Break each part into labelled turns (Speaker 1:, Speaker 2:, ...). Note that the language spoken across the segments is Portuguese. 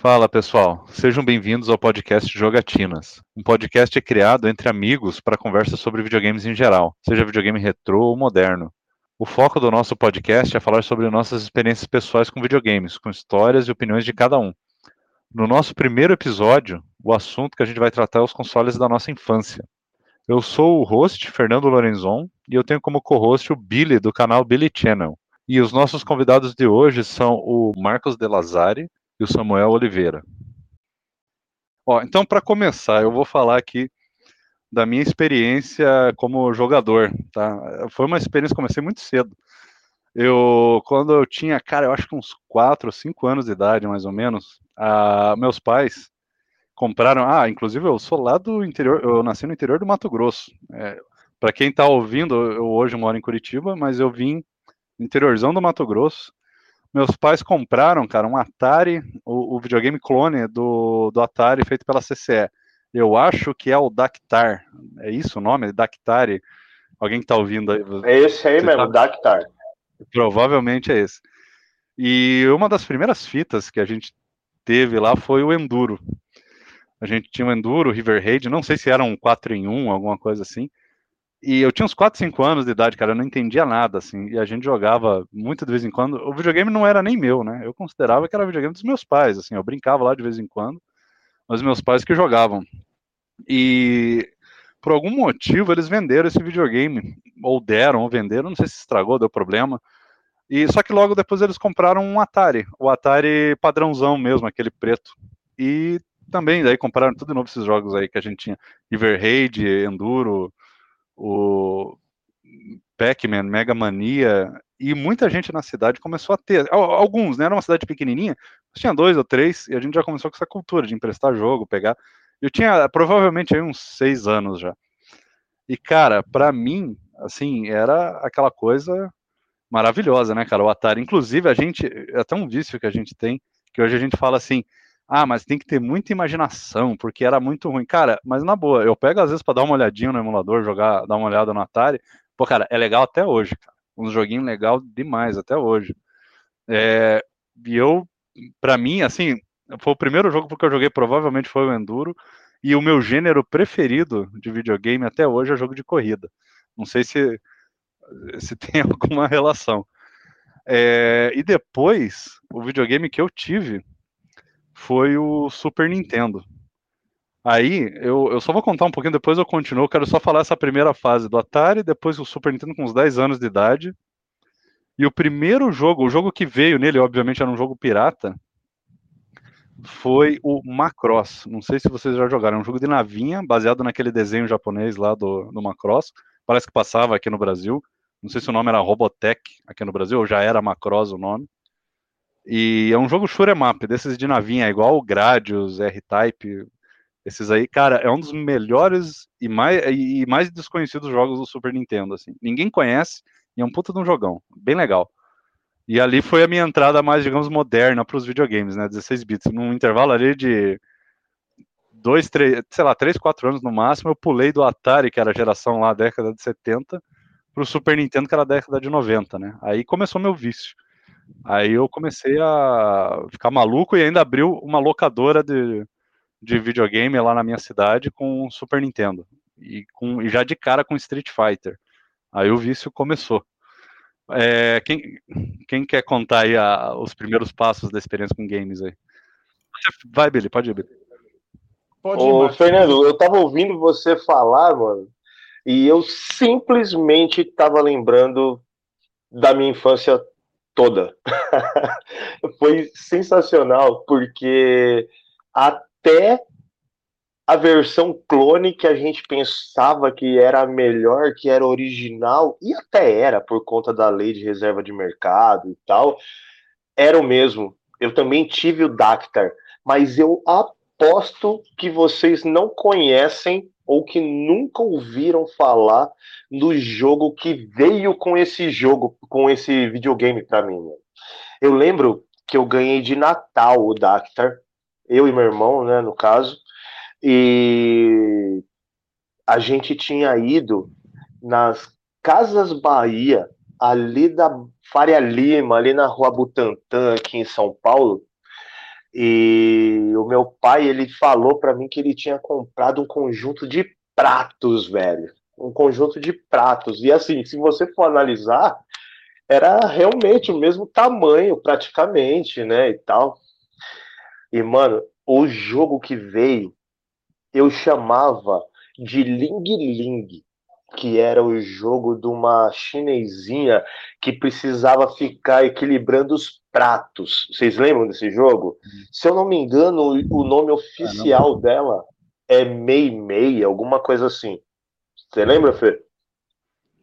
Speaker 1: Fala pessoal, sejam bem-vindos ao podcast Jogatinas. Um podcast criado entre amigos para conversa sobre videogames em geral, seja videogame retrô ou moderno. O foco do nosso podcast é falar sobre nossas experiências pessoais com videogames, com histórias e opiniões de cada um. No nosso primeiro episódio, o assunto que a gente vai tratar é os consoles da nossa infância. Eu sou o host, Fernando Lorenzon, e eu tenho como co-host o Billy, do canal Billy Channel. E os nossos convidados de hoje são o Marcos De Lazari, e o Samuel Oliveira. Ó, então, para começar, eu vou falar aqui da minha experiência como jogador, tá? Foi uma experiência, comecei muito cedo. Eu, quando eu tinha, cara, eu acho que uns 4 ou 5 anos de idade, mais ou menos, a, meus pais compraram, ah, inclusive eu sou lá do interior, eu nasci no interior do Mato Grosso. É, para quem está ouvindo, eu hoje moro em Curitiba, mas eu vim interiorzão do Mato Grosso, meus pais compraram, cara, um Atari, o, o, videogame clone do, do Atari feito pela CCE. Eu acho que é o Dactar. É isso o nome? Dactari? Alguém que tá ouvindo aí?
Speaker 2: É esse aí mesmo, sabe? Dactar.
Speaker 1: Provavelmente é esse. E uma das primeiras fitas que a gente teve lá foi o Enduro. A gente tinha o Enduro, River Raid, não sei se era um 4 em 1, alguma coisa assim. E eu tinha uns 4, 5 anos de idade, cara, eu não entendia nada, assim, e a gente jogava muito de vez em quando. O videogame não era nem meu, né? Eu considerava que era videogame dos meus pais, assim, eu brincava lá de vez em quando, mas meus pais que jogavam. E por algum motivo eles venderam esse videogame, ou deram, ou venderam, não sei se estragou, deu problema. E só que logo depois eles compraram um Atari, o Atari padrãozão mesmo, aquele preto. E também daí compraram tudo de novo esses jogos aí que a gente tinha, River Raid, Enduro, o Pac-Man, Mega Mania, e muita gente na cidade começou a ter, alguns, né, era uma cidade pequenininha, tinha dois ou três, e a gente já começou com essa cultura de emprestar jogo, pegar, eu tinha provavelmente aí uns seis anos já, e cara, para mim, assim, era aquela coisa maravilhosa, né, cara, o Atari, inclusive a gente, é até um vício que a gente tem, que hoje a gente fala assim, ah, mas tem que ter muita imaginação, porque era muito ruim. Cara, mas na boa, eu pego às vezes para dar uma olhadinha no emulador, jogar, dar uma olhada no Atari. Pô, cara, é legal até hoje, cara. Um joguinho legal demais até hoje. É, e eu, para mim, assim, foi o primeiro jogo porque eu joguei, provavelmente foi o Enduro. E o meu gênero preferido de videogame até hoje é jogo de corrida. Não sei se, se tem alguma relação. É, e depois, o videogame que eu tive foi o Super Nintendo. Aí, eu, eu só vou contar um pouquinho, depois eu continuo. quero só falar essa primeira fase do Atari, depois o Super Nintendo com uns 10 anos de idade. E o primeiro jogo, o jogo que veio nele, obviamente era um jogo pirata, foi o Macross. Não sei se vocês já jogaram. É um jogo de navinha, baseado naquele desenho japonês lá do, do Macross. Parece que passava aqui no Brasil. Não sei se o nome era Robotech aqui no Brasil, ou já era Macross o nome. E é um jogo shoot'em up, desses de navinha, igual o Gradius, R-Type, esses aí, cara, é um dos melhores e mais, e mais desconhecidos jogos do Super Nintendo, assim. Ninguém conhece e é um puta de um jogão, bem legal. E ali foi a minha entrada mais, digamos, moderna para os videogames, né, 16 bits. Num intervalo ali de dois, três, sei lá, três, quatro anos no máximo, eu pulei do Atari, que era a geração lá, década de 70, para o Super Nintendo, que era a década de 90, né. Aí começou meu vício. Aí eu comecei a ficar maluco e ainda abriu uma locadora de, de videogame lá na minha cidade com Super Nintendo. E, com, e já de cara com Street Fighter. Aí o vício começou. É, quem, quem quer contar aí a, os primeiros passos da experiência com games aí? Vai, Billy, pode ir, Billy.
Speaker 2: Pode ir, Ô, Fernando, eu tava ouvindo você falar, mano, e eu simplesmente tava lembrando da minha infância toda. Foi sensacional, porque até a versão clone que a gente pensava que era melhor, que era original, e até era por conta da lei de reserva de mercado e tal, era o mesmo. Eu também tive o Dactar, mas eu aposto que vocês não conhecem ou que nunca ouviram falar do jogo que veio com esse jogo, com esse videogame para mim. Eu lembro que eu ganhei de Natal o Dactar, eu e meu irmão, né, no caso, e a gente tinha ido nas Casas Bahia, ali da Faria Lima, ali na Rua Butantã, aqui em São Paulo, E o meu pai, ele falou para mim que ele tinha comprado um conjunto de pratos, velho. Um conjunto de pratos. E assim, se você for analisar, era realmente o mesmo tamanho, praticamente, né? E tal. E, mano, o jogo que veio, eu chamava de Ling Ling que era o jogo de uma chinesinha que precisava ficar equilibrando os pratos. Vocês lembram desse jogo? Se eu não me engano, o nome oficial é, dela é Mei Mei, alguma coisa assim. Você lembra, Fê?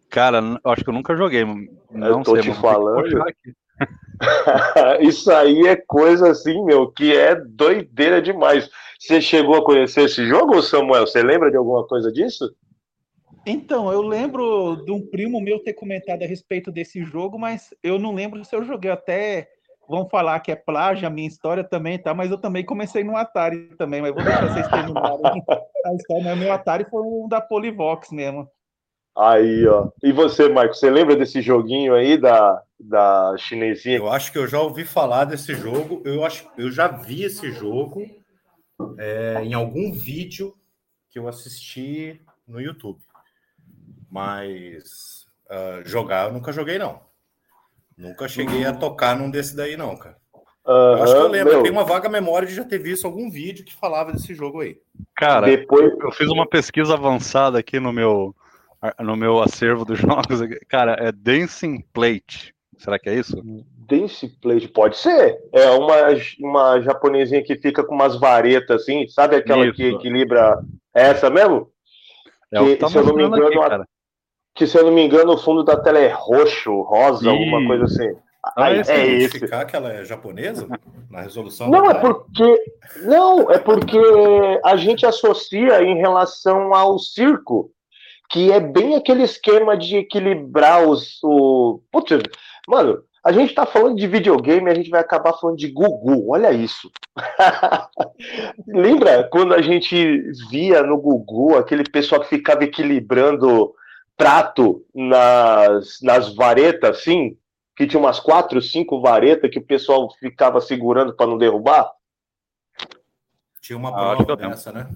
Speaker 1: Cara, eu acho que eu nunca joguei.
Speaker 2: Não eu tô sei, te falando. Isso aí é coisa assim, meu, que é doideira demais. Você chegou a conhecer esse jogo, Samuel? Você lembra de alguma coisa disso?
Speaker 3: Então, eu lembro de um primo meu ter comentado a respeito desse jogo, mas eu não lembro se eu joguei até. Vão falar que é plágio a minha história também, tá? Mas eu também comecei no Atari também, mas vou deixar vocês terminarem a história. Mas meu Atari foi um da Polivox mesmo.
Speaker 2: Aí, ó. E você, Marco, você lembra desse joguinho aí da, da chinesinha?
Speaker 4: Eu acho que eu já ouvi falar desse jogo. Eu acho, eu já vi esse jogo é, em algum vídeo que eu assisti no YouTube. Mas uh, jogar eu nunca joguei, não. Nunca cheguei a tocar num desse daí, não, cara. Uhum, eu acho que eu lembro, eu tenho uma vaga memória de já ter visto algum vídeo que falava desse jogo aí.
Speaker 1: Cara, depois eu fiz uma pesquisa avançada aqui no meu no meu acervo dos jogos. Cara, é Dancing Plate. Será que é isso?
Speaker 2: Dancing Plate, pode ser. É uma, uma japonesinha que fica com umas varetas assim, sabe aquela isso. que equilibra é essa mesmo?
Speaker 1: É que, tá se eu não me engano, aqui,
Speaker 2: que se eu não me engano, o fundo da tela é roxo, rosa, alguma coisa assim.
Speaker 4: Ah, Aí, é esse. que ela é japonesa na resolução?
Speaker 2: Não, é porque não, é porque a gente associa em relação ao circo, que é bem aquele esquema de equilibrar os o Putz, mano, a gente tá falando de videogame, a gente vai acabar falando de Gugu. Olha isso. Lembra quando a gente via no Gugu aquele pessoal que ficava equilibrando prato nas, nas varetas, assim, que tinha umas quatro, cinco varetas que o pessoal ficava segurando para não derrubar?
Speaker 4: Tinha uma ah, prova dessa, né?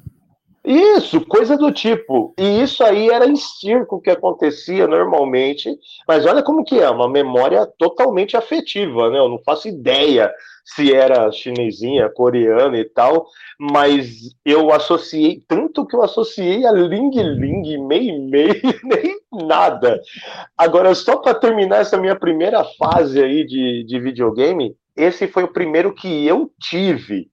Speaker 2: Isso, coisa do tipo. E isso aí era em circo que acontecia normalmente. Mas olha como que é, uma memória totalmente afetiva, né? Eu não faço ideia se era chinesinha, coreana e tal, mas eu associei, tanto que eu associei a Ling Ling, Mei Mei, nem nada. Agora, só para terminar essa minha primeira fase aí de, de videogame, esse foi o primeiro que eu tive,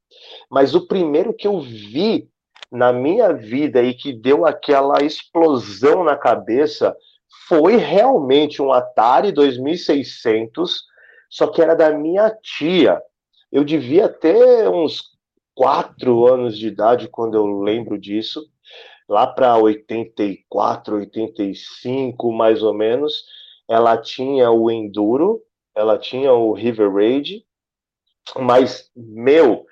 Speaker 2: mas o primeiro que eu vi na minha vida e que deu aquela explosão na cabeça foi realmente um Atari 2600, só que era da minha tia. Eu devia ter uns quatro anos de idade quando eu lembro disso, lá para 84, 85 mais ou menos. Ela tinha o Enduro, ela tinha o River Raid, mas, meu,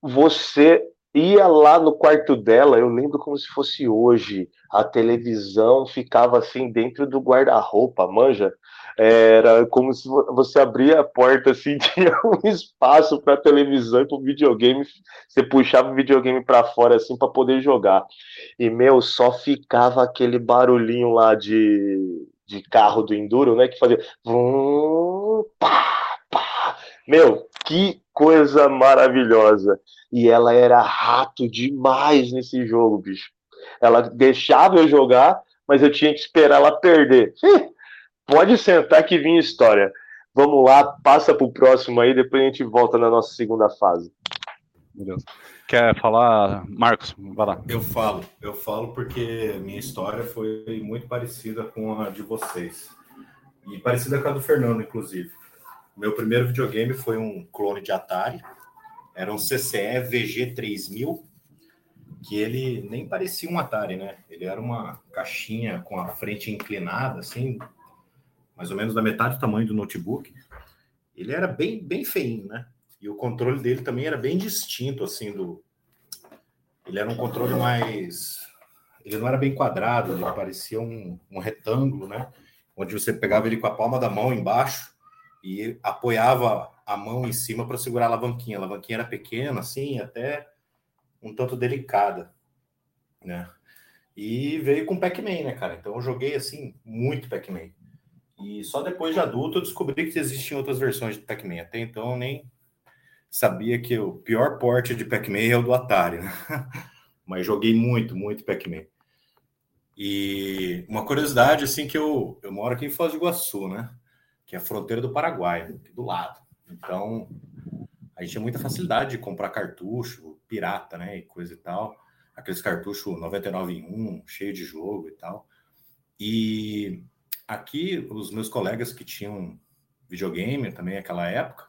Speaker 2: você ia lá no quarto dela, eu lembro como se fosse hoje, a televisão ficava assim dentro do guarda-roupa, manja? Era como se você abria a porta assim, tinha um espaço para televisão e para videogame, você puxava o videogame para fora assim para poder jogar. E meu, só ficava aquele barulhinho lá de, de carro do enduro, né, que fazia pá, pá. Meu, que coisa maravilhosa. E ela era rato demais nesse jogo, bicho. Ela deixava eu jogar, mas eu tinha que esperar ela perder. Pode sentar que vinha história. Vamos lá, passa pro próximo aí, depois a gente volta na nossa segunda fase.
Speaker 1: Quer falar, Marcos? Vai lá.
Speaker 4: Eu falo, eu falo porque minha história foi muito parecida com a de vocês. E parecida com a do Fernando, inclusive. Meu primeiro videogame foi um clone de Atari. Era um CCE VG3000, que ele nem parecia um Atari, né? Ele era uma caixinha com a frente inclinada, assim, mais ou menos da metade do tamanho do notebook. Ele era bem, bem feinho, né? E o controle dele também era bem distinto, assim, do... Ele era um controle mais... Ele não era bem quadrado, ele parecia um, um retângulo, né? Onde você pegava ele com a palma da mão embaixo e apoiava a mão em cima para segurar a alavanquinha. A alavanquinha era pequena, assim, até um tanto delicada, né? E veio com Pac-Man, né, cara? Então eu joguei, assim, muito Pac-Man. E só depois de adulto eu descobri que existiam outras versões de Pac-Man. Até então eu nem sabia que o pior porte de Pac-Man é o do Atari, né? Mas joguei muito, muito Pac-Man. E uma curiosidade, assim, que eu, eu moro aqui em Foz do Iguaçu, né? Que é a fronteira do Paraguai, do lado. Então, a gente tinha muita facilidade de comprar cartucho, pirata, né? E coisa e tal. Aqueles cartuchos 99 em 1, cheio de jogo e tal. E aqui, os meus colegas que tinham videogame também naquela época,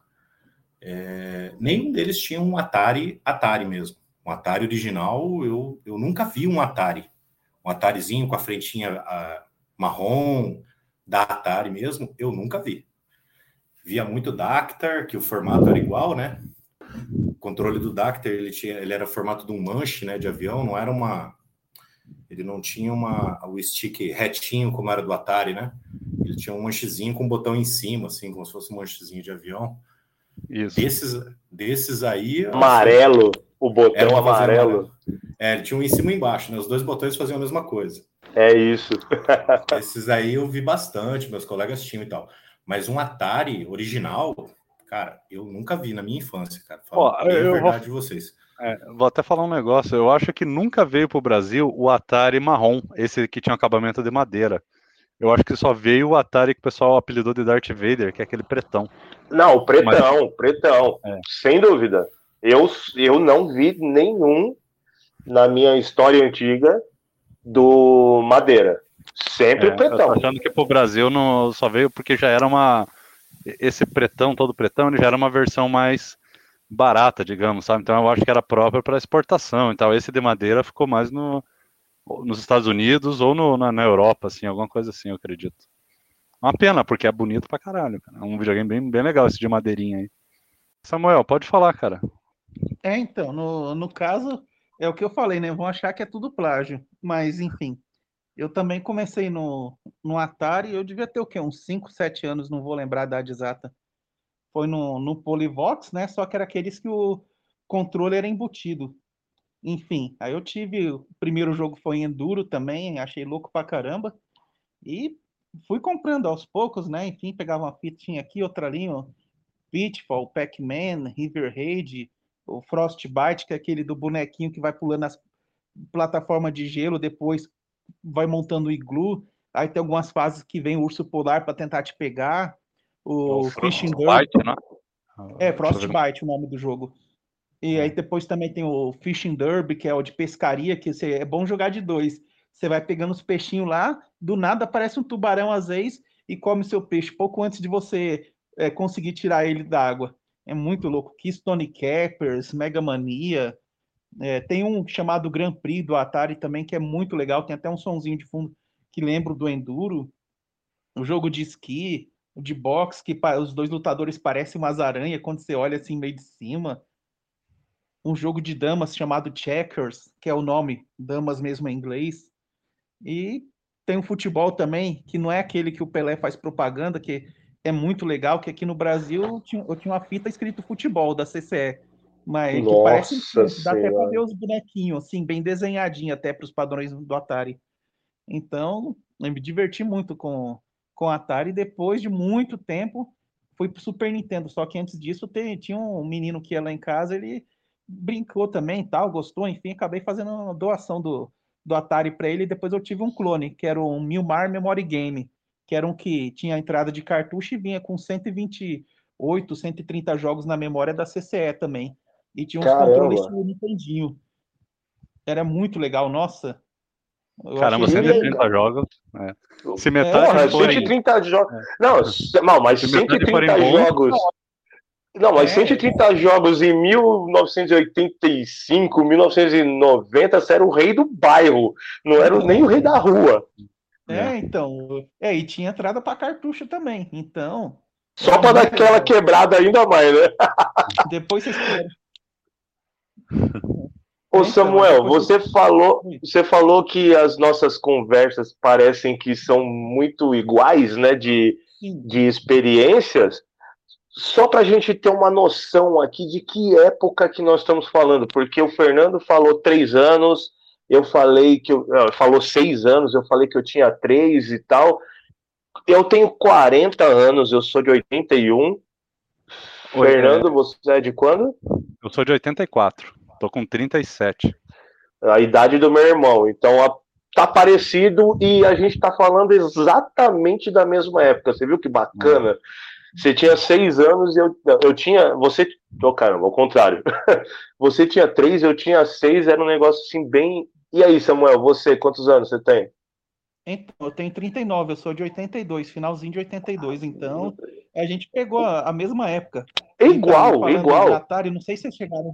Speaker 4: é, nenhum deles tinha um Atari, Atari mesmo. Um Atari original, eu, eu nunca vi um Atari. Um Atarizinho com a frentinha a, marrom, da Atari mesmo, eu nunca vi. Via muito Dactar, que o formato era igual, né? O controle do Dactar, ele, tinha, ele era formato de um manche, né, de avião, não era uma... Ele não tinha uma, o stick retinho como era do Atari, né? Ele tinha um manchezinho com um botão em cima, assim, como se fosse um manchezinho de avião. Isso. Desses, desses aí.
Speaker 2: Amarelo, o botão amarelo.
Speaker 4: É, ele tinha um em cima e embaixo, né? Os dois botões faziam a mesma coisa.
Speaker 2: É isso.
Speaker 4: Esses aí eu vi bastante, meus colegas tinham e tal. Mas um Atari original, cara, eu nunca vi na minha infância, cara. Falo oh, eu verdade vou... de vocês.
Speaker 1: É, vou até falar um negócio. Eu acho que nunca veio para o Brasil o Atari marrom, esse que tinha acabamento de madeira. Eu acho que só veio o Atari que o pessoal apelidou de Darth Vader, que é aquele pretão.
Speaker 2: Não, o pretão, Mas... pretão. É. Sem dúvida. Eu, eu não vi nenhum na minha história antiga do Madeira. Sempre é, pretão.
Speaker 1: Eu tô achando que pro Brasil não, só veio porque já era uma. Esse pretão, todo pretão, ele já era uma versão mais barata, digamos, sabe? Então eu acho que era própria para exportação e tal. Esse de madeira ficou mais no, nos Estados Unidos ou no, na, na, Europa, assim, alguma coisa assim, eu acredito. Uma pena, porque é bonito pra caralho, cara. É um videogame bem, bem legal esse de madeirinha aí. Samuel, pode falar, cara.
Speaker 3: É, então, no, no caso, é o que eu falei, né? Vão achar que é tudo plágio. Mas, enfim, eu também comecei no, no Atari, eu devia ter o quê? Uns 5, 7 anos, não vou lembrar a idade exata. Foi no, no Polivox, né? Só que era aqueles que o controle era embutido. Enfim, aí eu tive. O primeiro jogo foi Enduro também, achei louco pra caramba. E fui comprando aos poucos, né? Enfim, pegava uma fitinha aqui, outra ali, ó, Pitfall, Pac-Man, River Raid, o Frostbite, que é aquele do bonequinho que vai pulando as plataformas de gelo, depois vai montando o iglu. Aí tem algumas fases que vem o urso polar para tentar te pegar. O, o Fishing Derby. Né? É, Frostbite o nome do jogo. E aí depois também tem o Fishing Derby, que é o de pescaria, que você, é bom jogar de dois. Você vai pegando os peixinhos lá, do nada aparece um tubarão às vezes e come seu peixe pouco antes de você é, conseguir tirar ele da água. É muito louco. Keystone Cappers, Mega Mania. É, tem um chamado Grand Prix do Atari também, que é muito legal. Tem até um sonzinho de fundo que lembra do Enduro. O jogo de esqui, o de boxe, que os dois lutadores parecem umas aranhas quando você olha assim meio de cima um jogo de damas chamado Checkers, que é o nome, damas mesmo em inglês. E tem um futebol também, que não é aquele que o Pelé faz propaganda, que é muito legal, que aqui no Brasil eu tinha, eu tinha uma fita escrito futebol da CCE. Mas Nossa que parece dá até para ver os bonequinhos, assim, bem desenhadinho até para os padrões do Atari. Então, eu me diverti muito com, com o Atari. Depois de muito tempo, fui pro Super Nintendo. Só que antes disso, tinha um menino que ia lá em casa, ele brincou também, tal, gostou, enfim, acabei fazendo uma doação do, do Atari para ele. E depois eu tive um clone, que era um Milmar Memory Game, que era um que tinha entrada de cartucho e vinha com 128, 130 jogos na memória da CCE também. E tinha uns Caramba. controles do Nintendinho. Era muito legal, nossa.
Speaker 1: Caramba, 130 legal. jogos. É.
Speaker 2: Se metade é, forem... 130 jogos. É. Não, não, mas 130 jogos. Não, mas é. 130 jogos em 1985, 1990, você era o rei do bairro, não era nem o rei da rua.
Speaker 3: É, então. É, e tinha entrada para cartucho também, então.
Speaker 2: Só para dar aquela quebrada ainda mais, né?
Speaker 3: Depois vocês querem.
Speaker 2: Ô então, Samuel, você falou, você falou que as nossas conversas parecem que são muito iguais, né, de, de experiências. só para a gente ter uma noção aqui de que época que nós estamos falando, porque o Fernando falou três anos, eu falei que eu, falou seis anos, eu falei que eu tinha três e tal. Eu tenho 40 anos, eu sou de 81. Oi, Fernando, é... você é de quando?
Speaker 1: Eu sou de 84, tô com 37.
Speaker 2: A idade do meu irmão, então a, tá parecido e a gente tá falando exatamente da mesma época. Você viu que bacana? Hum. Você tinha seis anos e eu, eu tinha. Você. Oh, caramba, ao contrário. Você tinha três, eu tinha seis, era um negócio assim bem. E aí, Samuel, você, quantos anos você tem?
Speaker 3: Então, eu tenho 39, eu sou de 82, finalzinho de 82, então a gente pegou a, a mesma época.
Speaker 2: Igual, então, igual.
Speaker 3: Atari, não sei se vocês chegaram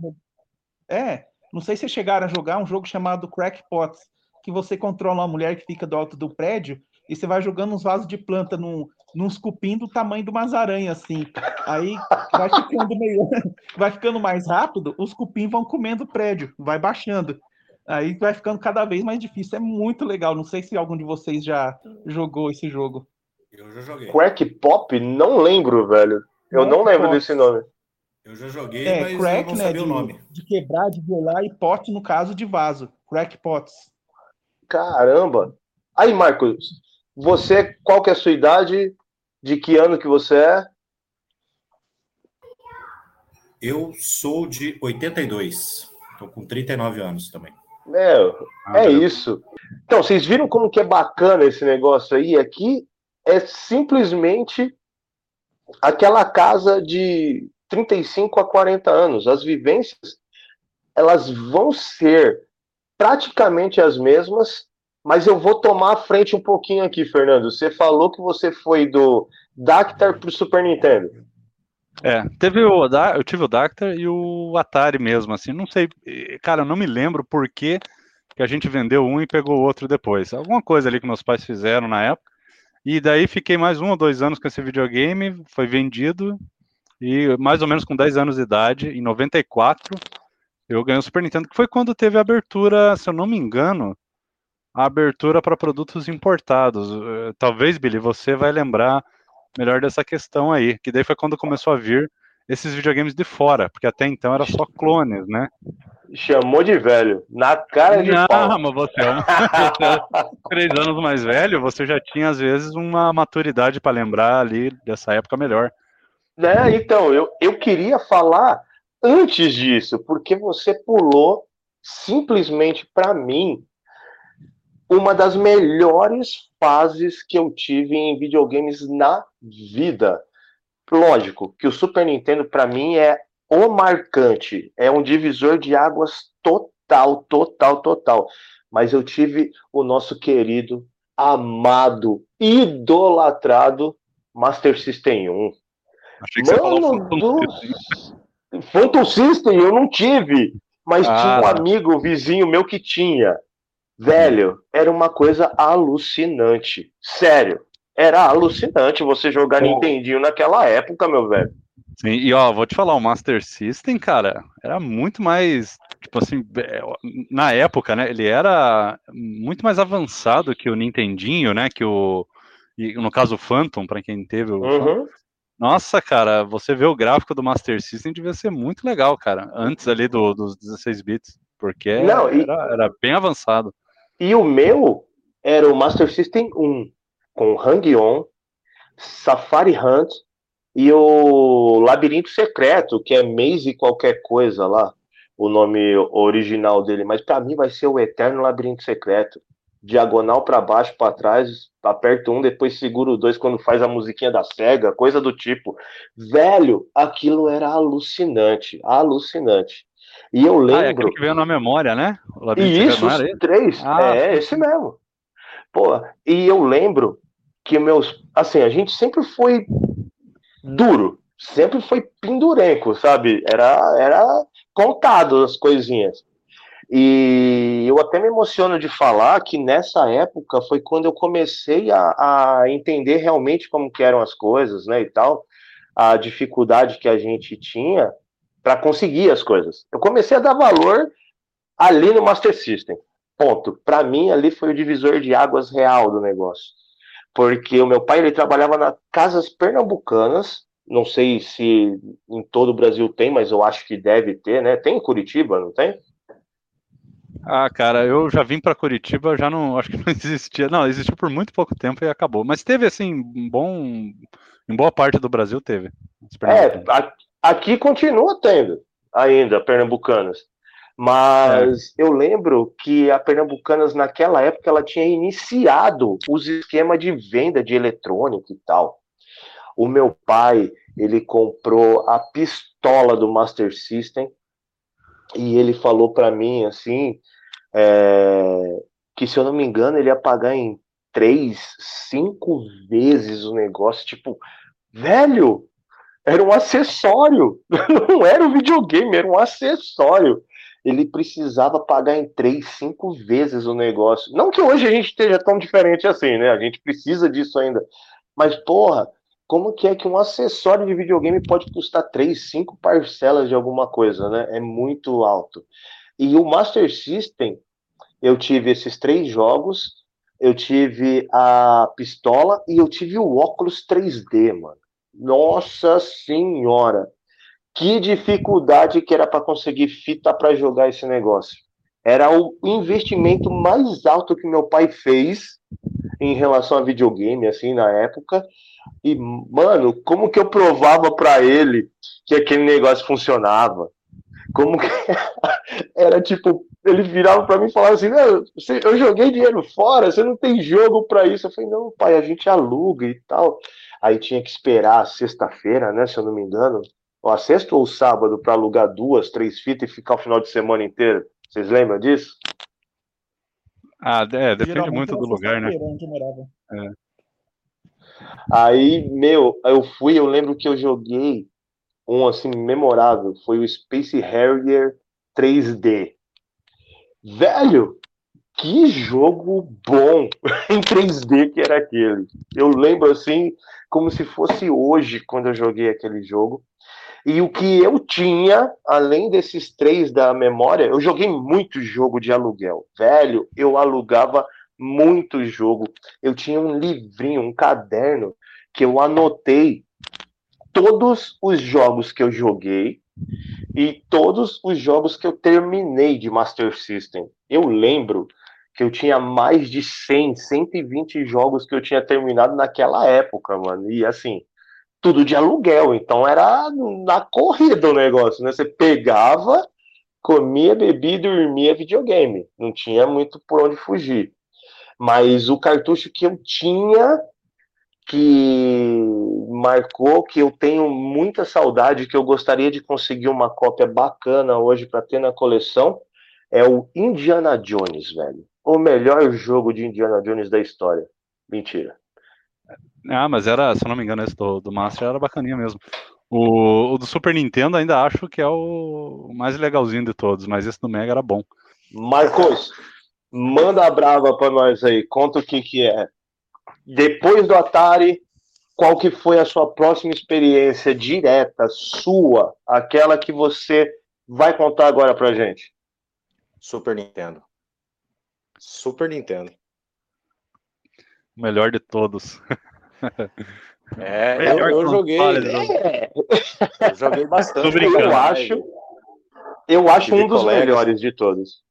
Speaker 3: a... É, não sei se vocês chegaram a jogar um jogo chamado Crackpots, que você controla uma mulher que fica do alto do prédio e você vai jogando uns vasos de planta num, nos cupim do tamanho de umas aranhas, assim. Aí vai ficando meio. vai ficando mais rápido, os cupim vão comendo o prédio, vai baixando. Aí vai ficando cada vez mais difícil. É muito legal. Não sei se algum de vocês já jogou esse jogo.
Speaker 2: Eu já joguei. Crack Pop? Não lembro, velho. Eu não lembro Pop. desse nome.
Speaker 5: Eu já joguei, é, mas crack, não né,
Speaker 3: de,
Speaker 5: o nome.
Speaker 3: De quebrar, de violar e pot, no caso, de vaso. Crack pots.
Speaker 2: Caramba! Aí, Marcos, você, qual que é a sua idade? De que ano que você é?
Speaker 5: Eu sou de 82. Estou com 39 anos também.
Speaker 2: É, ah, é isso. Então, vocês viram como que é bacana esse negócio aí? Aqui é simplesmente aquela casa de 35 a 40 anos. As vivências, elas vão ser praticamente as mesmas, mas eu vou tomar a frente um pouquinho aqui, Fernando. Você falou que você foi do Dactar para o Super Nintendo.
Speaker 1: É, teve o eu tive o Dactar e o Atari mesmo, assim, não sei, cara, eu não me lembro por que, a gente vendeu um e pegou o outro depois. Alguma coisa ali que meus pais fizeram na época. E daí fiquei mais um ou dois anos com esse videogame, foi vendido e mais ou menos com 10 anos de idade, em 94, eu ganhei o Super Nintendo, que foi quando teve a abertura, se eu não me engano, a abertura para produtos importados. Eh, talvez, Billy, você vai lembrar melhor dessa questão aí, que daí foi quando começou a vir esses videogames de fora, porque até então era só clones, né?
Speaker 2: Chamou de velho, na cara de
Speaker 1: Não, pau. mas você é, um, é três anos mais velho, você já tinha às vezes uma maturidade para lembrar ali dessa época melhor.
Speaker 2: Né, então, eu, eu queria falar antes disso, porque você pulou simplesmente para mim uma das melhores fases que eu tive em videogames na vida. Lógico que o Super Nintendo para mim é o marcante, é um divisor de águas total, total, total. Mas eu tive o nosso querido, amado, idolatrado Master System 1. Achei que Mano você falou do... Phantom System eu não tive, mas ah. tinha um amigo, vizinho meu que tinha. Velho, era uma coisa alucinante. Sério, era alucinante você jogar Bom. Nintendinho naquela época, meu velho.
Speaker 1: Sim, e ó, vou te falar, o Master System, cara, era muito mais, tipo assim, é, na época, né, ele era muito mais avançado que o Nintendinho, né, que o, no caso o Phantom, para quem teve o uhum. Nossa, cara, você vê o gráfico do Master System devia ser muito legal, cara, antes ali do, dos 16 bits, porque Não, era, e... era bem avançado.
Speaker 2: E o meu era o Master System 1, com Hang-On, Safari Hunt e o Labirinto Secreto, que é Maze qualquer coisa lá, o nome original dele. Mas para mim vai ser o Eterno Labirinto Secreto. Diagonal para baixo, para trás, aperta um, depois segura dois quando faz a musiquinha da SEGA, coisa do tipo. Velho, aquilo era alucinante, alucinante. E eu lembro. Ah, é
Speaker 1: que veio na memória, né?
Speaker 2: E isso, os três. Ah, é, esse mesmo. Pô, e eu lembro que meus. Assim, a gente sempre foi duro, sempre foi pendurenco, sabe? Era, era contado as coisinhas. E eu até me emociono de falar que nessa época foi quando eu comecei a, a entender realmente como que eram as coisas, né, e tal, a dificuldade que a gente tinha para conseguir as coisas. Eu comecei a dar valor ali no Master System. Ponto. Para mim, ali foi o divisor de águas real do negócio. Porque o meu pai ele trabalhava nas casas pernambucanas Não sei se em todo o Brasil tem, mas eu acho que deve ter, né? Tem em Curitiba, não tem?
Speaker 1: Ah, cara, eu já vim para Curitiba, já não, acho que não existia, não, existiu por muito pouco tempo e acabou. Mas teve assim, um bom, em boa parte do Brasil teve.
Speaker 2: É, aqui continua tendo ainda Pernambucanas. Mas é. eu lembro que a Pernambucanas, naquela época, ela tinha iniciado os esquemas de venda de eletrônico e tal. O meu pai, ele comprou a pistola do Master System e ele falou para mim assim é, que se eu não me engano ele ia pagar em três, cinco vezes o negócio, tipo, velho, era um acessório, não era um videogame, era um acessório. Ele precisava pagar em três, cinco vezes o negócio. Não que hoje a gente esteja tão diferente assim, né? A gente precisa disso ainda. Mas, porra, como que é que um acessório de videogame pode custar três, cinco parcelas de alguma coisa, né? É muito alto. E o Master System, eu tive esses três jogos, eu tive a pistola e eu tive o óculos 3D, mano. Nossa senhora! Que dificuldade que era para conseguir fita para jogar esse negócio. Era o investimento mais alto que meu pai fez em relação a videogame, assim, na época. E, mano, como que eu provava para ele que aquele negócio funcionava? Como que era tipo, ele virava para mim e falava assim: eu joguei dinheiro fora, você não tem jogo para isso. Eu falei: não, pai, a gente aluga e tal. Aí tinha que esperar a sexta-feira, né, se eu não me engano, ou a sexta ou o sábado para alugar duas, três fitas e ficar o final de semana inteiro. Vocês lembram disso?
Speaker 1: Ah, é, depende muito do lugar, né? Onde morava. É.
Speaker 2: Aí, meu, eu fui, eu lembro que eu joguei um assim memorável, foi o Space Harrier 3D. Velho, que jogo bom em 3D que era aquele. Eu lembro assim como se fosse hoje quando eu joguei aquele jogo. E o que eu tinha, além desses três da memória, eu joguei muito jogo de aluguel. Velho, eu alugava muito jogo. Eu tinha um livrinho, um caderno, que eu anotei todos os jogos que eu joguei e todos os jogos que eu terminei de Master System. Eu lembro que eu tinha mais de 100, 120 jogos que eu tinha terminado naquela época, mano. E assim, tudo de aluguel, então era na corrida o negócio, né? Você pegava, comia, bebia dormia videogame. Não tinha muito por onde fugir. Mas o cartucho que eu tinha, que marcou, que eu tenho muita saudade, que eu gostaria de conseguir uma cópia bacana hoje para ter na coleção, é o Indiana Jones, velho. O melhor jogo de Indiana Jones da história. Mentira.
Speaker 1: Ah, mas era, se eu não me engano, esse do, do Master era bacaninha mesmo. O, o, do Super Nintendo ainda acho que é o mais legalzinho de todos, mas esse do Mega era bom.
Speaker 2: Marcos, manda a brava pra nós aí, conta o que que é. Depois do Atari, qual que foi a sua próxima experiência direta, sua, aquela que você vai contar agora pra gente?
Speaker 4: Super Nintendo. Super Nintendo.
Speaker 1: O melhor de todos.
Speaker 4: É, eu, eu joguei. É. Eu joguei bastante.
Speaker 2: Eu acho, eu acho um dos colegas. melhores de todos.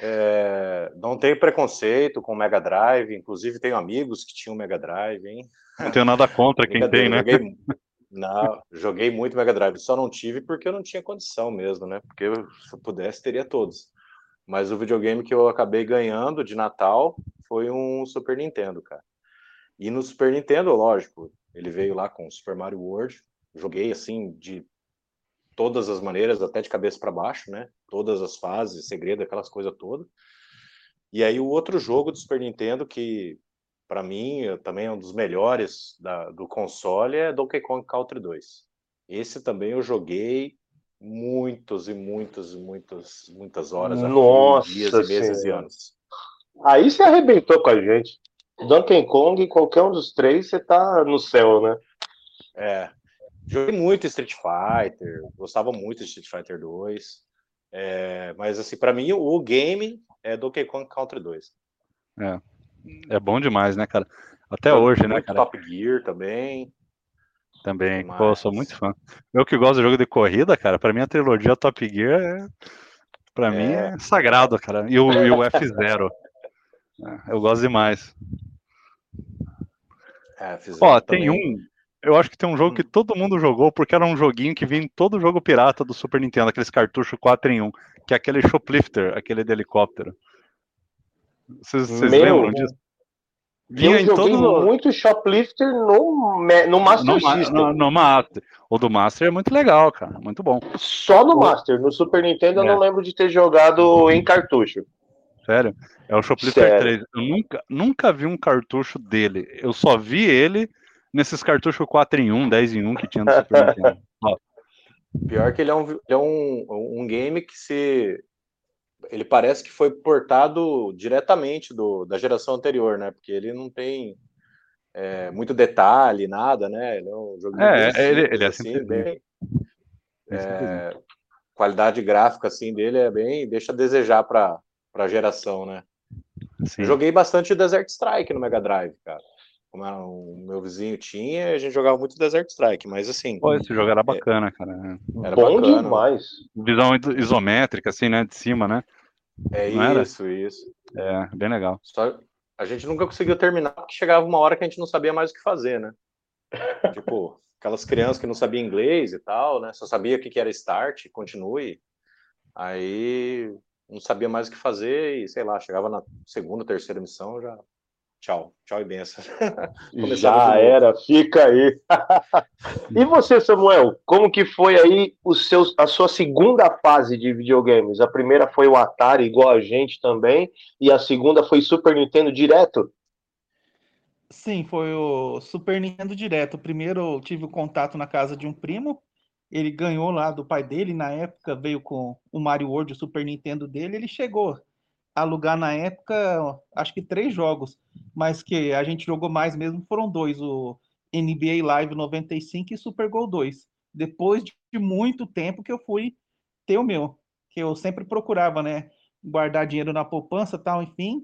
Speaker 4: É, não tenho preconceito com o Mega Drive, inclusive tenho amigos que tinham Mega Drive, hein?
Speaker 1: Não tenho nada contra quem tem, né?
Speaker 4: Joguei, não, joguei muito Mega Drive, só não tive porque eu não tinha condição mesmo, né? Porque eu, se eu pudesse, teria todos. Mas o videogame que eu acabei ganhando de Natal foi um Super Nintendo, cara. E no Super Nintendo, lógico, ele veio lá com Super Mario World. Joguei assim de todas as maneiras, até de cabeça para baixo, né? Todas as fases, segredo, aquelas coisas todas. E aí o outro jogo do Super Nintendo que para mim também é um dos melhores da, do console é Donkey Kong Country 2. Esse também eu joguei muitos e muitas, muitas, muitas horas,
Speaker 2: Nossa
Speaker 4: dias e meses e anos.
Speaker 2: Aí você arrebentou com a gente. Donkey Kong, qualquer um dos três, você tá no céu, né?
Speaker 4: É. Joguei muito Street Fighter, gostava muito de Street Fighter 2. É, mas assim, para mim o game é Donkey Kong Country 2.
Speaker 1: É. É bom demais, né, cara? Até hoje, né, cara?
Speaker 4: Top Gear também.
Speaker 1: Também, Mas... pô, sou muito fã. Eu que gosto de jogo de corrida, cara, pra mim a trilogia Top Gear é. Pra é... mim é sagrado, cara. E o, e o F0. É, eu gosto demais. É, Ó, tem também. um. Eu acho que tem um jogo que hum. todo mundo jogou, porque era um joguinho que vinha em todo jogo pirata do Super Nintendo, aqueles cartuchos 4 em 1, que é aquele Shoplifter, aquele de helicóptero. Vocês, vocês lembram disso?
Speaker 2: Vinha eu joguei todo... muito Shoplifter no, no Master
Speaker 1: no,
Speaker 2: System.
Speaker 1: No, no, Master. O do Master é muito legal, cara. Muito bom.
Speaker 2: Só no o... Master. No Super Nintendo é. eu não lembro de ter jogado em cartucho.
Speaker 1: Sério? É o Shoplifter Sério? 3. Eu nunca, nunca vi um cartucho dele. Eu só vi ele nesses cartuchos 4 em 1, 10 em 1 que tinha no Super Nintendo. Ó.
Speaker 4: Pior que ele é um, é um, um game que se. Ele parece que foi portado diretamente do, da geração anterior, né? Porque ele não tem é, muito detalhe, nada, né? Ele é um jogo
Speaker 1: é, simples, ele, ele, é assim, bem,
Speaker 4: é, qualidade gráfica assim dele é bem deixa a desejar para a geração, né? Joguei bastante Desert Strike no Mega Drive, cara como o meu vizinho tinha, a gente jogava muito Desert Strike, mas assim.
Speaker 1: Pô, esse jogo era é bacana, é, cara.
Speaker 2: Era Bom bacana. demais.
Speaker 1: Visão isométrica, assim, né? De cima, né?
Speaker 4: É não isso, era? isso.
Speaker 1: É, bem legal.
Speaker 4: Só, a gente nunca conseguiu terminar porque chegava uma hora que a gente não sabia mais o que fazer, né? tipo, aquelas crianças que não sabiam inglês e tal, né? Só sabia o que era start, continue. Aí não sabia mais o que fazer e, sei lá, chegava na segunda, terceira missão, já Tchau, tchau e benção.
Speaker 2: Já era, fica aí. e você, Samuel, como que foi aí o seu, a sua segunda fase de videogames? A primeira foi o Atari, igual a gente também, e a segunda foi Super Nintendo direto?
Speaker 3: Sim, foi o Super Nintendo direto. Primeiro eu tive o contato na casa de um primo, ele ganhou lá do pai dele, na época veio com o Mario World, o Super Nintendo dele, ele chegou alugar na época, acho que três jogos, mas que a gente jogou mais mesmo foram dois, o NBA Live 95 e Super Gol 2. Depois de muito tempo que eu fui ter o meu, que eu sempre procurava, né, guardar dinheiro na poupança, tal, enfim.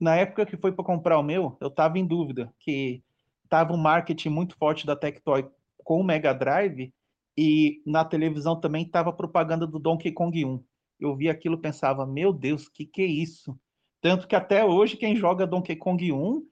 Speaker 3: Na época que foi para comprar o meu, eu estava em dúvida, que tava um marketing muito forte da Tectoy com o Mega Drive e na televisão também tava propaganda do Donkey Kong 1 eu vi aquilo pensava, meu Deus, que que é isso? Tanto que até hoje quem joga Donkey Kong 1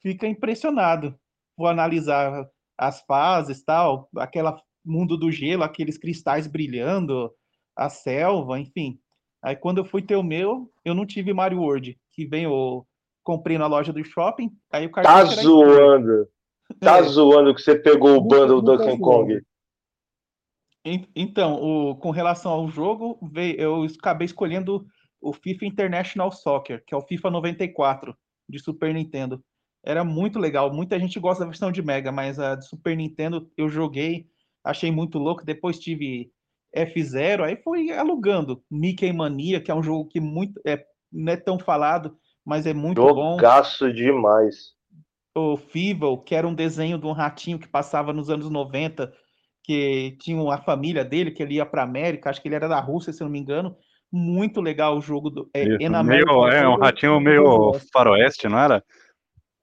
Speaker 3: fica impressionado. Vou analisar as fases, tal, aquela mundo do gelo, aqueles cristais brilhando, a selva, enfim. Aí quando eu fui ter o meu, eu não tive Mario World, que vem o comprei na loja do shopping, aí o
Speaker 2: Tá zoando. Tá é. zoando que você pegou o bundle do Donkey Kong.
Speaker 3: Então, o, com relação ao jogo, eu acabei escolhendo o FIFA International Soccer, que é o FIFA 94 de Super Nintendo. Era muito legal. Muita gente gosta da versão de Mega, mas a de Super Nintendo eu joguei, achei muito louco. Depois tive F0, aí fui alugando Mickey Mania, que é um jogo que muito é, não é tão falado, mas é muito Jogaço bom.
Speaker 2: Jogaço demais.
Speaker 3: O Fievel, que era um desenho de um ratinho que passava nos anos 90 que tinha a família dele, que ele ia para América, acho que ele era da Rússia, se não me engano. Muito legal o jogo do
Speaker 1: é, Isso, meio, É, um ratinho meio faroeste, não era?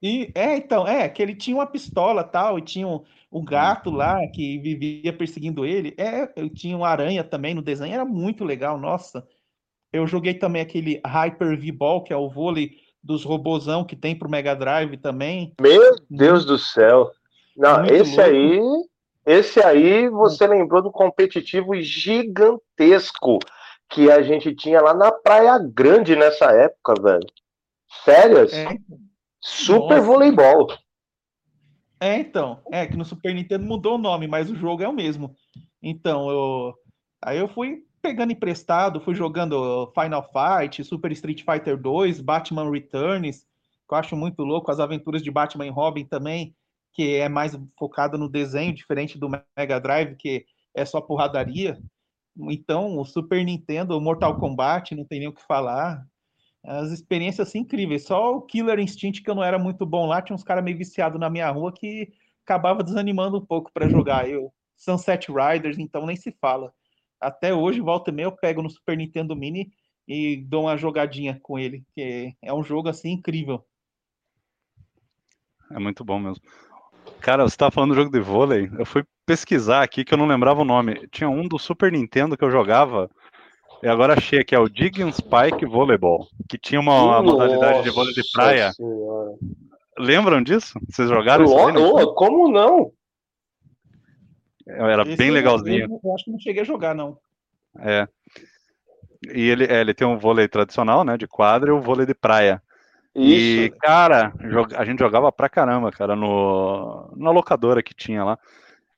Speaker 3: E, é, então, é, que ele tinha uma pistola tal, e tinha um, um gato lá que vivia perseguindo ele. É, eu tinha uma aranha também no desenho, era muito legal, nossa. Eu joguei também aquele Hyper V-Ball, que é o vôlei dos robozão que tem pro Mega Drive também.
Speaker 2: Meu Deus do céu. Não, muito esse louco. aí esse aí você lembrou do competitivo gigantesco que a gente tinha lá na Praia Grande nessa época, velho. Férias. É. Super Nossa. voleibol.
Speaker 3: É, então. É que no Super Nintendo mudou o nome, mas o jogo é o mesmo. Então, eu. Aí eu fui pegando emprestado, fui jogando Final Fight, Super Street Fighter 2, Batman Returns, que eu acho muito louco, as aventuras de Batman e Robin também que é mais focada no desenho, diferente do Mega Drive, que é só porradaria. Então, o Super Nintendo, o Mortal Kombat, não tem nem o que falar. As experiências assim, incríveis. Só o Killer Instinct, que eu não era muito bom lá, tinha uns caras meio viciados na minha rua que acabava desanimando um pouco para jogar. Eu, Sunset Riders, então nem se fala. Até hoje, volta e meia, eu pego no Super Nintendo Mini e dou uma jogadinha com ele, que é um jogo assim incrível.
Speaker 1: É muito bom mesmo. Cara, você tá falando do jogo de vôlei. Eu fui pesquisar aqui que eu não lembrava o nome. Tinha um do Super Nintendo que eu jogava. E agora achei que é o Dig Spike Volleyball, que tinha uma, uma modalidade de vôlei de praia. Senhora. Lembram disso? Vocês jogaram isso?
Speaker 2: Oh, como não?
Speaker 1: Era Esse bem legalzinho.
Speaker 3: Eu acho que não cheguei a jogar, não.
Speaker 1: É. E ele, é, ele tem um vôlei tradicional, né? De quadra e o um vôlei de praia. Isso. E, cara, a gente jogava pra caramba, cara, no, na locadora que tinha lá.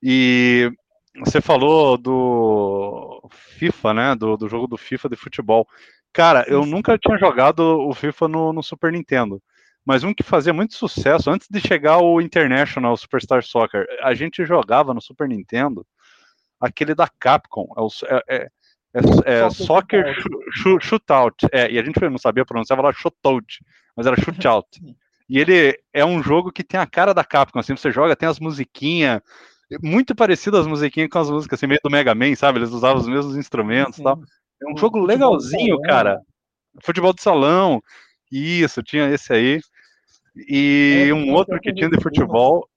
Speaker 1: E você falou do FIFA, né? Do, do jogo do FIFA de futebol. Cara, eu nunca tinha jogado o FIFA no, no Super Nintendo mas um que fazia muito sucesso antes de chegar o International Superstar Soccer. A gente jogava no Super Nintendo aquele da Capcom, é, é, é, é, é Soccer Shootout. É, e a gente não sabia pronunciar, falava Shootout, mas era Shootout. e ele é um jogo que tem a cara da Capcom, assim, você joga, tem as musiquinhas, muito parecidas as musiquinhas com as músicas, assim, meio do Mega Man, sabe? Eles usavam os mesmos instrumentos e tal. É um jogo legalzinho, cara. Futebol de salão. Isso, tinha esse aí. E é, um outro que tinha de futebol,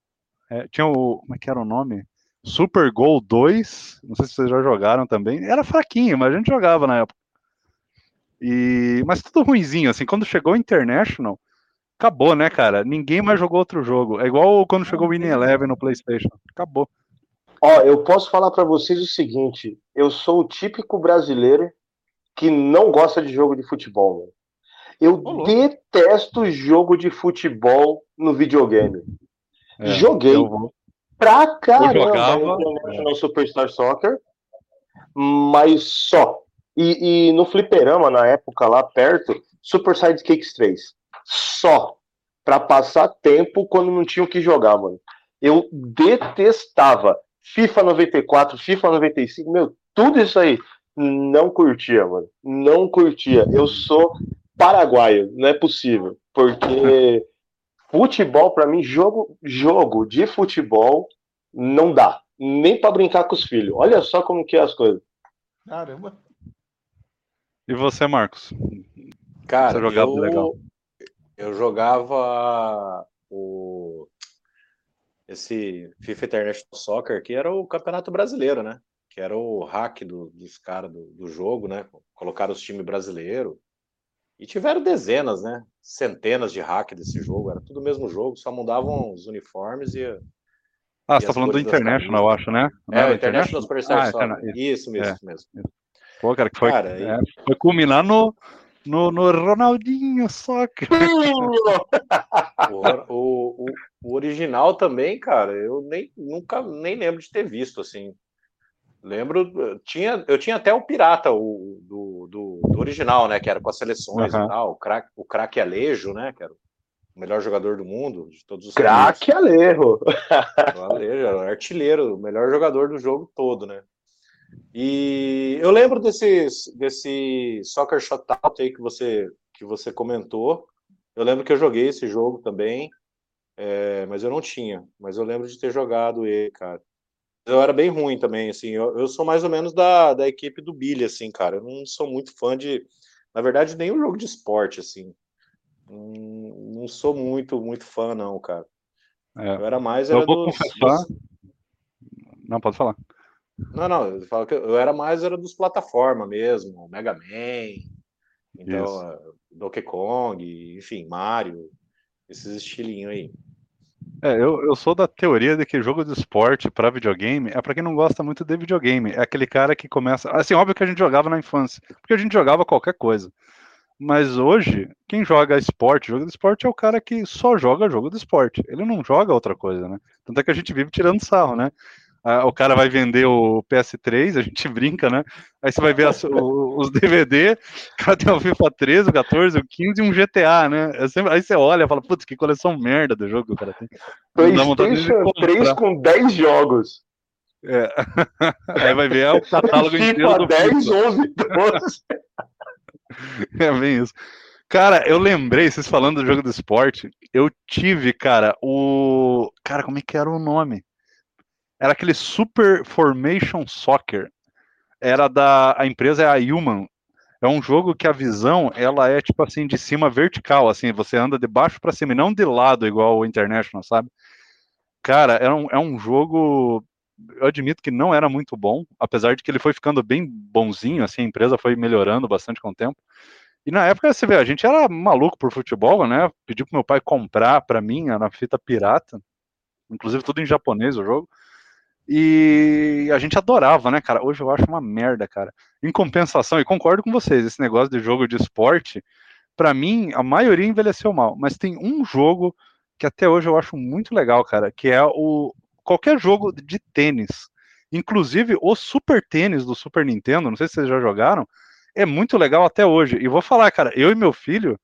Speaker 1: é, tinha o. Como é que era o nome? Super Gol 2. Não sei se vocês já jogaram também. Era fraquinho, mas a gente jogava na época. E, mas tudo ruinzinho, assim. Quando chegou o International, acabou, né, cara? Ninguém mais jogou outro jogo. É igual quando chegou o Winning Eleven no PlayStation. Acabou.
Speaker 2: Ó, eu posso falar para vocês o seguinte: eu sou o típico brasileiro que não gosta de jogo de futebol. Mano. Eu detesto jogo de futebol no videogame. É, Joguei pra caramba no é. Superstar Soccer, mas só. E, e, no fliperama, na época lá perto, Super Sidekicks 3. Só. Pra passar tempo quando não tinha o que jogar, mano. Eu detestava. FIFA 94, FIFA 95, meu, tudo isso aí. Não curtia, mano. Não curtia. Eu sou paraguaio, não é possível, porque futebol para mim jogo jogo de futebol não dá, nem para brincar com os filhos. Olha só como que é as coisas.
Speaker 3: Caramba.
Speaker 1: E você, Marcos?
Speaker 4: Cara, você jogava eu, legal? eu jogava o esse FIFA International Soccer, que era o Campeonato Brasileiro, né? Que era o hack do, dos caras do, do, jogo, né? Colocaram os times brasileiros. E tiveram dezenas, né? Centenas de hack desse jogo. Era tudo o mesmo jogo, só mudavam os uniformes e.
Speaker 1: Ah, você tá falando do International, eu acho, né?
Speaker 4: Não é, o International Superstar ah, Soccer. Isso mesmo, é. isso mesmo.
Speaker 1: Pô, cara, que foi, cara, é, foi culminar no, no, no Ronaldinho Soccer.
Speaker 4: o, o, o, original também, cara, eu nem, nunca nem lembro de ter visto, assim. Lembro, tinha, eu tinha até o Pirata, o do, do, original, né? Que era com as seleções uhum. e tal, o craque o craque Alejo, né? Que era o melhor jogador do mundo, de todos os
Speaker 2: Craque Alejo!
Speaker 4: Alejo, era o artilheiro, o melhor jogador do jogo todo, né? E eu lembro desse, desse Soccer Shutout aí que você, que você comentou. Eu lembro que eu joguei esse jogo também, é, mas eu não tinha. Mas eu lembro de ter jogado ele, cara eu era bem ruim também, assim, eu, eu sou mais ou menos da, da equipe do Billy, assim, cara, eu não sou muito fã de, na verdade, nenhum jogo de esporte, assim, não, não sou muito, muito fã, não, cara. É. Eu era mais, era eu vou dos, confessar... Dos...
Speaker 1: Não, pode falar.
Speaker 4: Não, não, eu falo que eu era mais, era dos plataforma mesmo, Mega Man, então, Isso. Donkey Kong, enfim, Mario, esses estilinhos aí.
Speaker 1: É, eu, eu sou da teoria de que jogo de esporte para videogame é para quem não gosta muito de videogame. É aquele cara que começa. Assim, óbvio que a gente jogava na infância, porque a gente jogava qualquer coisa. Mas hoje, quem joga esporte, jogo de esporte, é o cara que só joga jogo de esporte. Ele não joga outra coisa, né? Tanto é que a gente vive tirando sarro, né? Ah, o cara vai vender o PS3, a gente brinca, né? Aí você vai ver as, o, os DVD, o cara tem o FIFA 13, o 14, o 15 e um GTA, né? É sempre, aí você olha e fala, putz, que coleção merda do jogo que o cara tem.
Speaker 2: PlayStation 3 com 10 jogos.
Speaker 1: É. Aí vai ver é o catálogo
Speaker 2: FIFA
Speaker 1: inteiro
Speaker 2: do 10, FIFA. 11, 12.
Speaker 1: É bem isso. Cara, eu lembrei, vocês falando do jogo do esporte, eu tive, cara, o. Cara, como é que era o nome? Era aquele Super Formation Soccer. Era da. A empresa é a Human. É um jogo que a visão ela é tipo assim de cima vertical, assim, você anda de baixo para cima e não de lado igual o International, sabe? Cara, é um, é um jogo eu admito que não era muito bom, apesar de que ele foi ficando bem bonzinho, assim, a empresa foi melhorando bastante com o tempo. E na época, você vê, a gente era maluco por futebol, né? Pedi pro meu pai comprar para mim, na fita pirata, inclusive tudo em japonês o jogo. E a gente adorava, né, cara? Hoje eu acho uma merda, cara. Em compensação, e concordo com vocês, esse negócio de jogo de esporte, para mim, a maioria envelheceu mal. Mas tem um jogo que até hoje eu acho muito legal, cara, que é o qualquer jogo de tênis. Inclusive o Super Tênis do Super Nintendo, não sei se vocês já jogaram, é muito legal até hoje. E vou falar, cara, eu e meu filho,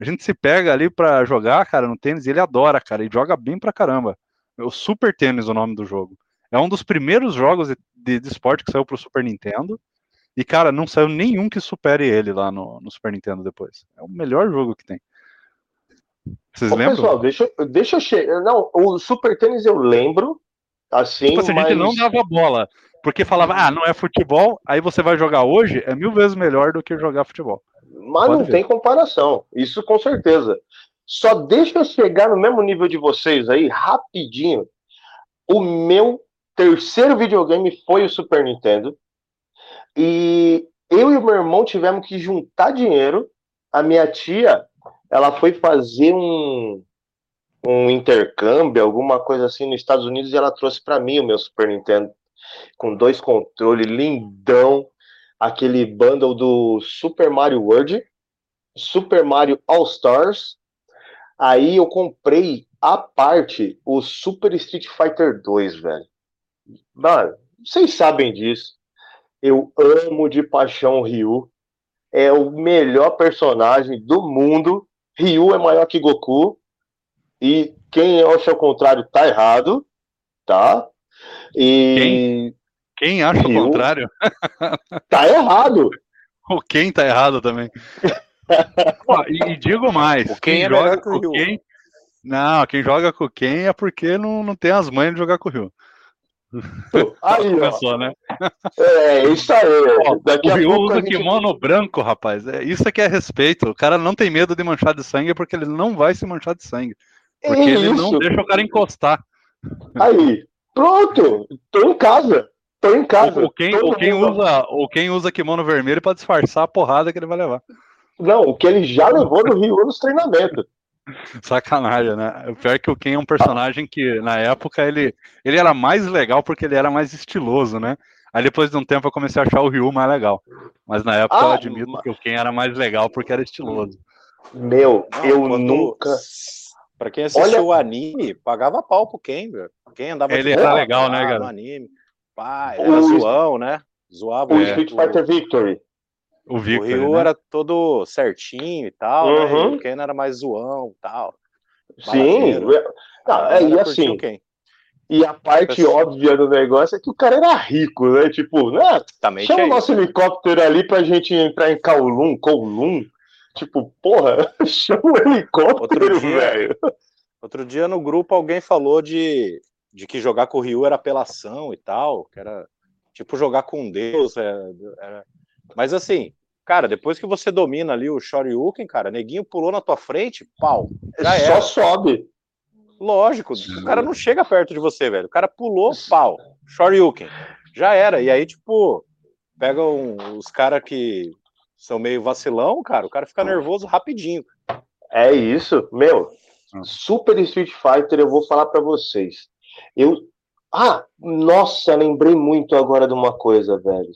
Speaker 1: a gente se pega ali para jogar, cara, no tênis, e ele adora, cara, e joga bem pra caramba. O Super Tênis é o nome do jogo. É um dos primeiros jogos de, de, de esporte que saiu pro Super Nintendo. E, cara, não saiu nenhum que supere ele lá no, no Super Nintendo depois. É o melhor jogo que tem.
Speaker 2: Vocês Ô, lembram? Pessoal, deixa, deixa eu chegar. Não, o Super Tênis eu lembro. Assim, tipo
Speaker 1: assim, mas... a gente não dava bola. Porque falava, ah, não é futebol, aí você vai jogar hoje, é mil vezes melhor do que jogar futebol.
Speaker 2: Mas Pode não ver. tem comparação, isso com certeza. Só deixa eu chegar no mesmo nível de vocês aí, rapidinho. O meu terceiro videogame foi o Super Nintendo. E eu e o meu irmão tivemos que juntar dinheiro. A minha tia, ela foi fazer um, um intercâmbio, alguma coisa assim nos Estados Unidos, e ela trouxe para mim o meu Super Nintendo com dois controles lindão, aquele bundle do Super Mario World, Super Mario All Stars. Aí eu comprei a parte o Super Street Fighter 2, velho. Mano, vocês sabem disso. Eu amo de paixão o Ryu. É o melhor personagem do mundo. Ryu é maior que Goku. E quem acha o contrário tá errado, tá?
Speaker 1: E quem, quem acha Ryu, o contrário?
Speaker 2: Tá errado.
Speaker 1: O quem tá errado também. e, e, digo mais, o quem, quem é joga com o quem, não, quem joga com quem é porque não, não tem as mães de jogar com o Rio.
Speaker 2: Aí, Começou, né? É, isso aí. Ó,
Speaker 1: Daqui o Ryu usa gente... kimono branco, rapaz. É, isso aqui é respeito. O cara não tem medo de manchar de sangue porque ele não vai se manchar de sangue. Porque é ele não deixa o cara encostar.
Speaker 2: Aí, pronto. Tô em casa. Tô em casa.
Speaker 1: Ou, quem, ou quem usa, ou quem usa kimono vermelho para disfarçar a porrada que ele vai levar.
Speaker 2: Não, o que ele já levou no Rio nos treinamentos.
Speaker 1: Sacanagem, né? O pior é que o Ken é um personagem que, na época, ele, ele era mais legal porque ele era mais estiloso, né? Aí depois de um tempo eu comecei a achar o Ryu mais legal. Mas na época ah, eu admito que o Ken era mais legal porque era estiloso.
Speaker 2: Meu, Não, eu quando... nunca.
Speaker 4: Pra quem assistiu Olha... o anime, pagava pau pro Ken, velho. Quem andava
Speaker 1: Ele era legal, né, cara? No
Speaker 4: anime. Pá, era o... zoão, né? Zoava
Speaker 2: o é, Street Fighter Victory.
Speaker 4: O, Victor, o Ryu né? era todo certinho e tal, uhum. né? O Ken era mais zoão e tal.
Speaker 2: Sim, não, é, e assim. E a parte óbvia do negócio é que o cara era rico, né? Tipo, né? Também chama o nosso helicóptero ali pra gente entrar em Kowloon, Kowloon. Tipo, porra, chama o helicóptero, velho.
Speaker 4: Outro dia no grupo alguém falou de, de que jogar com o Ryu era apelação e tal, que era tipo jogar com Deus, era, é, era mas assim, cara, depois que você domina ali o Shoryuken, cara, neguinho pulou na tua frente, pau.
Speaker 2: Já Só era. sobe.
Speaker 4: Lógico, o cara não chega perto de você, velho. O cara pulou, pau. Shoryuken. Já era. E aí, tipo, pega um, os caras que são meio vacilão, cara, o cara fica nervoso rapidinho.
Speaker 2: É isso, meu. Super Street Fighter, eu vou falar para vocês. Eu. Ah, nossa, lembrei muito agora de uma coisa, velho.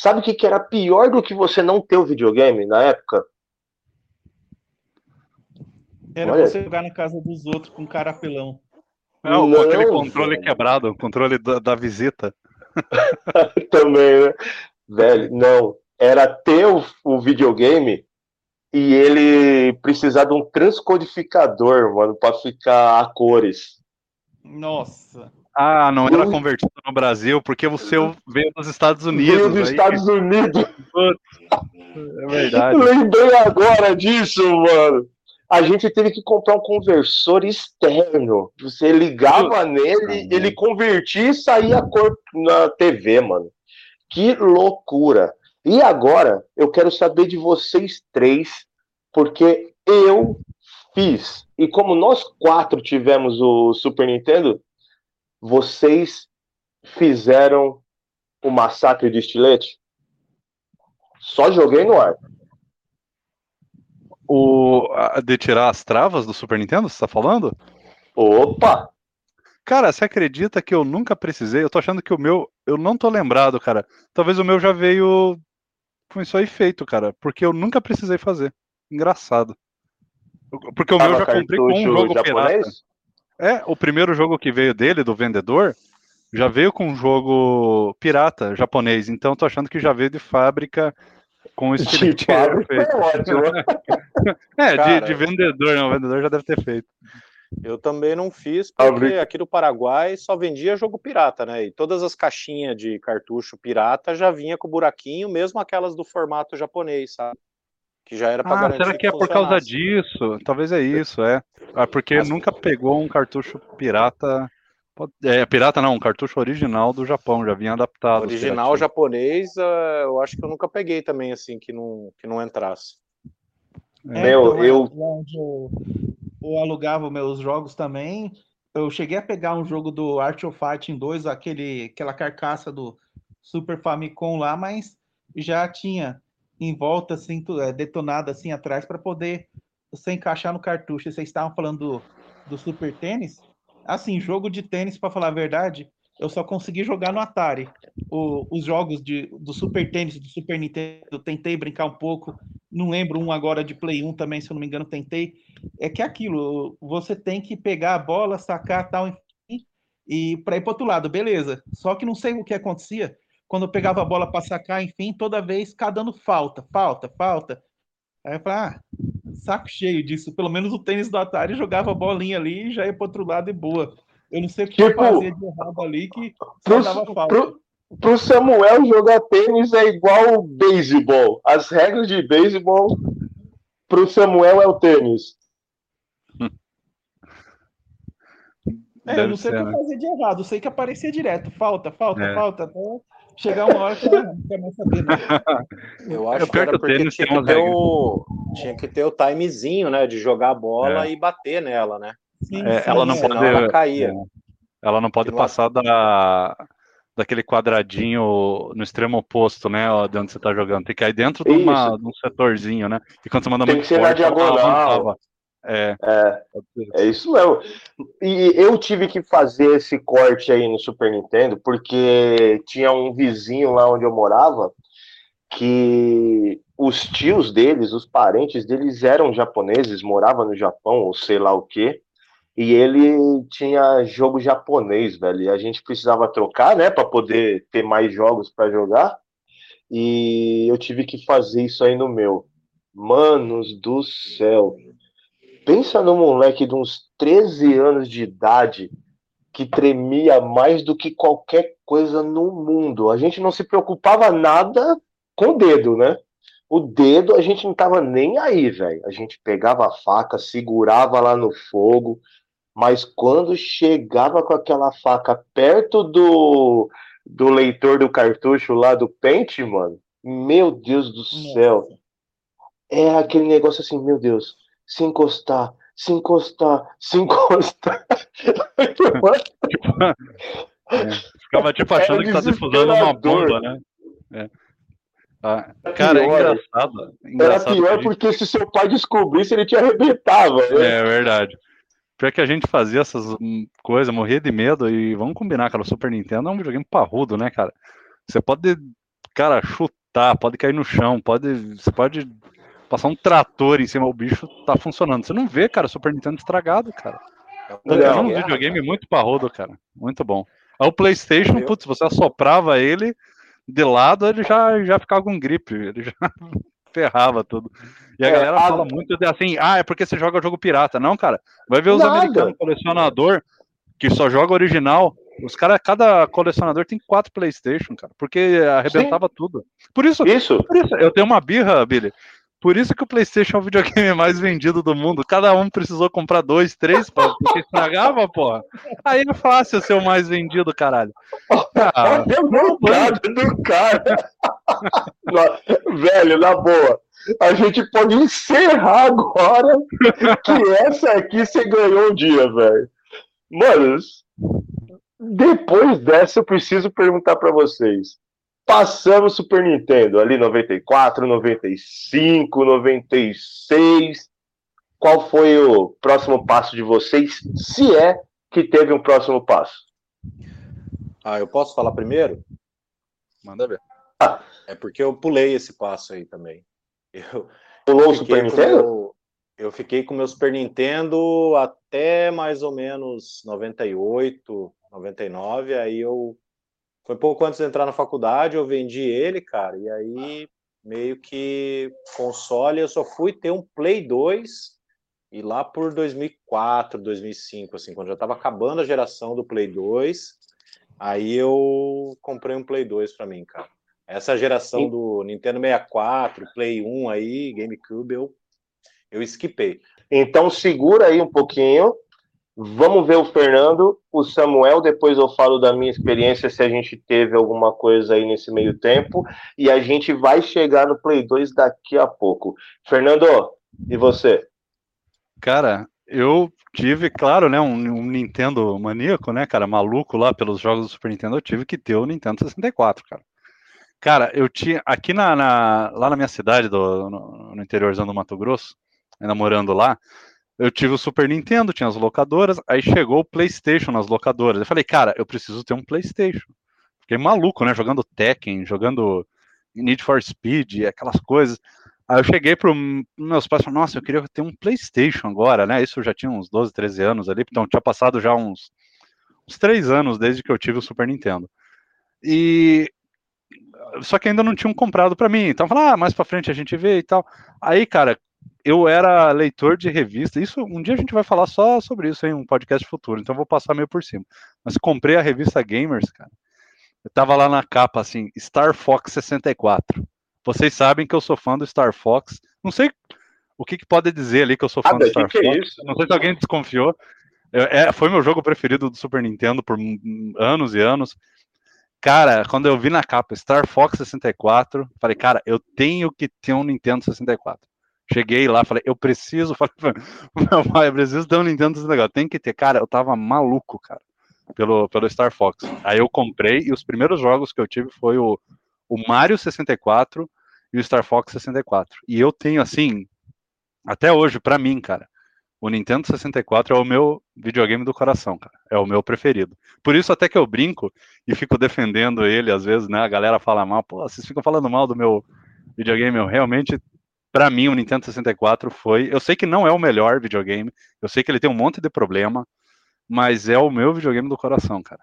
Speaker 2: Sabe o que, que era pior do que você não ter o videogame na época?
Speaker 3: Era Olha. você jogar na casa dos outros com carapelão.
Speaker 1: Não, não aquele controle velho. quebrado, o controle da, da visita.
Speaker 2: Também, né? Velho, não. Era ter o, o, videogame e ele precisar de um transcodificador, mano, pra ficar a cores.
Speaker 3: Nossa.
Speaker 1: Ah, não era convertido no Brasil, porque o seu veio dos Estados Unidos. Veio
Speaker 2: dos aí. Estados Unidos.
Speaker 1: É verdade.
Speaker 2: Lembrei agora disso, mano. A gente teve que comprar um conversor externo. Você ligava nele, ele convertia e saía a cor na TV, mano. Que loucura. E agora, eu quero saber de vocês três, porque eu fiz. E como nós quatro tivemos o Super Nintendo, vocês fizeram o massacre de estilete? Só joguei no ar.
Speaker 1: O, de tirar as travas do Super Nintendo, você tá falando?
Speaker 2: Opa!
Speaker 1: Cara, você acredita que eu nunca precisei? Eu tô achando que o meu. Eu não tô lembrado, cara. Talvez o meu já veio com isso aí feito, cara. Porque eu nunca precisei fazer. Engraçado. Porque o meu já comprei com um jogo japonês? pirata. É, o primeiro jogo que veio dele, do vendedor, já veio com um jogo pirata japonês. Então tô achando que já veio de fábrica com esse tipo de feito. É, ótimo. é Cara, de, de vendedor, não. O vendedor já deve ter feito.
Speaker 4: Eu também não fiz, porque aqui no Paraguai só vendia jogo pirata, né? E todas as caixinhas de cartucho pirata já vinha com buraquinho, mesmo aquelas do formato japonês, sabe? Que já era para ah, garantir.
Speaker 1: Será que, que é por causa disso? Talvez é isso, é. é porque Mas... nunca pegou um cartucho pirata. É, pirata não, um cartucho original do Japão, já vinha adaptado.
Speaker 4: Original japonês, eh, eu acho que eu nunca peguei também, assim, que não, que não entrasse.
Speaker 3: É, Meu, então, eu... Eu, eu alugava meus jogos também, eu cheguei a pegar um jogo do Art of Fighting 2, aquele, aquela carcaça do Super Famicom lá, mas já tinha em volta, assim, é, detonado assim atrás para poder você encaixar no cartucho. Vocês estavam falando do, do Super Tênis. Assim, jogo de tênis, para falar a verdade, eu só consegui jogar no Atari. O, os jogos de, do Super Tênis, do Super Nintendo, eu tentei brincar um pouco. Não lembro um agora de Play 1 também, se eu não me engano, tentei. É que é aquilo, você tem que pegar a bola, sacar tal, enfim, e para ir para outro lado, beleza. Só que não sei o que acontecia. Quando eu pegava a bola para sacar, enfim, toda vez ficar dando falta, falta, falta. Aí eu falei, ah, saco cheio disso. Pelo menos o tênis do Atari jogava a bolinha ali e já ia para outro lado e boa. Eu não sei o que tipo, fazia de errado ali que
Speaker 2: pro, dava falta. Pro, pro Samuel jogar tênis é igual beisebol. As regras de beisebol pro Samuel é o tênis.
Speaker 3: É, eu não sei o que né? fazer de errado, eu sei que aparecia direto, falta, falta, é. falta, até chegar uma hora que eu não quero mais saber. Né?
Speaker 4: Eu acho que era porque tinha que, ter o, tinha que ter o timezinho, né, de jogar a bola é. e bater nela, né?
Speaker 1: Sim, é, sim, ela não pode. Ela caía. É, ela não pode passar da, daquele quadradinho no extremo oposto, né? Ó, de onde você tá jogando. Tem que cair dentro de, uma, de um setorzinho, né? E quando você manda
Speaker 2: Tem
Speaker 1: muito
Speaker 2: que ser
Speaker 1: forte,
Speaker 2: na diagonal. É. é. É isso mesmo. E eu tive que fazer esse corte aí no Super Nintendo, porque tinha um vizinho lá onde eu morava que os tios deles, os parentes deles eram japoneses, moravam no Japão, ou sei lá o quê. E ele tinha jogo japonês, velho. E a gente precisava trocar, né, para poder ter mais jogos para jogar. E eu tive que fazer isso aí no meu. Manos do céu. Pensa no moleque de uns 13 anos de idade que tremia mais do que qualquer coisa no mundo. A gente não se preocupava nada com o dedo, né? O dedo a gente não tava nem aí, velho. A gente pegava a faca, segurava lá no fogo, mas quando chegava com aquela faca perto do, do leitor do cartucho lá do pente, mano, meu Deus do céu. É aquele negócio assim, meu Deus, se encostar, se encostar, se encostar.
Speaker 1: é, ficava tipo achando que tá defusando uma bomba, né? É. Ah, cara, é pior, é engraçado.
Speaker 2: engraçado Era pior porque se seu pai descobrisse, ele te arrebentava.
Speaker 1: Né? É verdade. Pior que a gente fazia essas coisas, morria de medo, e vamos combinar, cara, o Super Nintendo é um videogame parrudo, né, cara? Você pode, cara, chutar, pode cair no chão, pode. Você pode passar um trator em cima, o bicho tá funcionando. Você não vê, cara, o Super Nintendo estragado, cara. É um videogame muito parrudo, cara. Muito bom. Aí o Playstation, putz, você assoprava ele de lado, ele já, já ficava com gripe, ele já ferrava tudo. E a é, galera a... fala muito de assim, ah, é porque você joga jogo pirata. Não, cara, vai ver os Nada. americanos colecionador que só joga original. Os caras, cada colecionador tem quatro PlayStation, cara, porque arrebentava Sim. tudo. Por isso,
Speaker 2: isso.
Speaker 1: Por isso, eu tenho uma birra, Billy. Por isso que o PlayStation é o videogame mais vendido do mundo. Cada um precisou comprar dois, três, pra, porque estragava, porra. Aí é fácil ser o mais vendido, caralho.
Speaker 2: Ah, é do cara. Velho, na boa. A gente pode encerrar agora que essa aqui você ganhou um dia, velho. Mano, depois dessa eu preciso perguntar para vocês. Passamos Super Nintendo ali 94, 95, 96. Qual foi o próximo passo de vocês? Se é que teve um próximo passo.
Speaker 4: Ah, eu posso falar primeiro?
Speaker 1: Manda ver.
Speaker 4: Ah, é porque eu pulei esse passo aí também. Eu,
Speaker 2: Pulou o Super Nintendo?
Speaker 4: Meu, eu fiquei com meu Super Nintendo até mais ou menos 98, 99. Aí eu. Foi pouco antes de entrar na faculdade, eu vendi ele, cara. E aí, meio que console, eu só fui ter um Play 2 e lá por 2004, 2005, assim, quando já estava acabando a geração do Play 2, aí eu comprei um Play 2 para mim, cara. Essa geração do Nintendo 64, Play 1 aí, GameCube, eu, eu esquipei.
Speaker 2: Então segura aí um pouquinho. Vamos ver o Fernando, o Samuel, depois eu falo da minha experiência, se a gente teve alguma coisa aí nesse meio tempo, e a gente vai chegar no Play 2 daqui a pouco. Fernando, e você?
Speaker 1: Cara, eu tive, claro, né, um, um, Nintendo maníaco, né, cara, maluco lá pelos jogos do Super Nintendo, eu tive que ter o Nintendo 64, cara. Cara, eu tinha, aqui na, na lá na minha cidade, do, no, no interiorzão do Mato Grosso, ainda morando lá, eu tive o Super Nintendo, tinha as locadoras, aí chegou o PlayStation nas locadoras. Eu falei, cara, eu preciso ter um PlayStation. Fiquei maluco, né, jogando Tekken, jogando Need for Speed, aquelas coisas. Aí eu cheguei para meus pais e falei, nossa, eu queria ter um Playstation agora, né? Isso eu já tinha uns 12, 13 anos ali, então tinha passado já uns, uns 3 anos desde que eu tive o Super Nintendo. E só que ainda não tinham comprado para mim. Então, falar, ah, mais para frente a gente vê e tal. Aí, cara, eu era leitor de revista. Isso um dia a gente vai falar só sobre isso em um podcast futuro. Então vou passar meio por cima. Mas comprei a revista Gamers, cara. Eu tava lá na capa assim, Star Fox 64. Vocês sabem que eu sou fã do Star Fox. Não sei o que, que pode dizer ali que eu sou fã ah, do Star que Fox. Que é não sei se alguém desconfiou. Eu, é, foi meu jogo preferido do Super Nintendo por anos e anos. Cara, quando eu vi na capa Star Fox 64, falei, cara, eu tenho que ter um Nintendo 64. Cheguei lá, falei, eu preciso, falei, meu pai, eu preciso ter um Nintendo 64. Tem que ter, cara, eu tava maluco, cara, pelo, pelo Star Fox. Aí eu comprei e os primeiros jogos que eu tive foi o o Mario 64 e o Star Fox 64. E eu tenho, assim, até hoje, para mim, cara, o Nintendo 64 é o meu videogame do coração, cara. É o meu preferido. Por isso até que eu brinco e fico defendendo ele, às vezes, né? A galera fala mal, pô, vocês ficam falando mal do meu videogame. Eu realmente, para mim, o Nintendo 64 foi. Eu sei que não é o melhor videogame, eu sei que ele tem um monte de problema, mas é o meu videogame do coração, cara.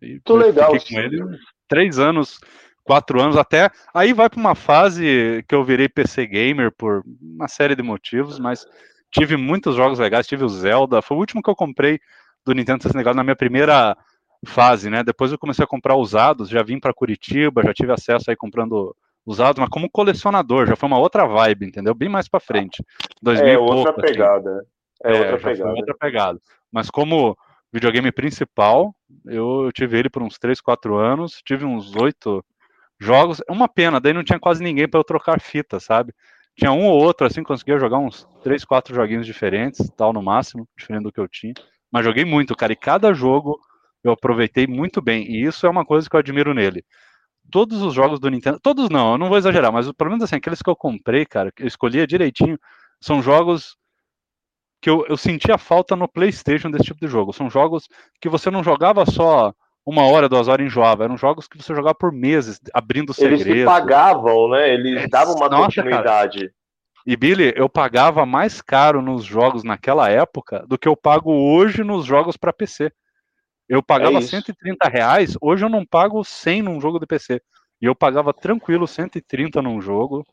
Speaker 2: Muito legal. Com
Speaker 1: ele três anos, quatro anos até. Aí vai para uma fase que eu virei PC gamer por uma série de motivos, mas tive muitos jogos legais. Tive o Zelda, foi o último que eu comprei do Nintendo 64 na minha primeira fase, né? Depois eu comecei a comprar usados, já vim para Curitiba, já tive acesso aí comprando usados, mas como colecionador, já foi uma outra vibe, entendeu? Bem mais para frente.
Speaker 2: 2000 é outra pouco, assim. pegada. Assim. É, é, outra pegada.
Speaker 1: outra pegada. Mas como videogame principal. Eu, tive ele por uns 3, 4 anos, tive uns 8 jogos. É uma pena, daí não tinha quase ninguém para eu trocar fita, sabe? Tinha um ou outro, assim, conseguia jogar uns 3, 4 joguinhos diferentes, tal, no máximo, diferente do que eu tinha. Mas joguei muito, cara, e cada jogo eu aproveitei muito bem, e isso é uma coisa que eu admiro nele. Todos os jogos do Nintendo, todos não, eu não vou exagerar, mas pelo menos assim, aqueles que eu comprei, cara, que eu escolhia direitinho, são jogos que eu, eu sentia falta no PlayStation desse tipo de jogo. São jogos que você não jogava só uma hora, duas horas enjoava. Eram jogos que você jogava por meses, abrindo segredos.
Speaker 2: Eles pagavam, né? Eles davam uma Nossa, continuidade. Cara.
Speaker 1: E Billy, eu pagava mais caro nos jogos naquela época do que eu pago hoje nos jogos para PC. Eu pagava é 130 reais, hoje eu não pago 100 num jogo de PC. E eu pagava tranquilo 130 num jogo.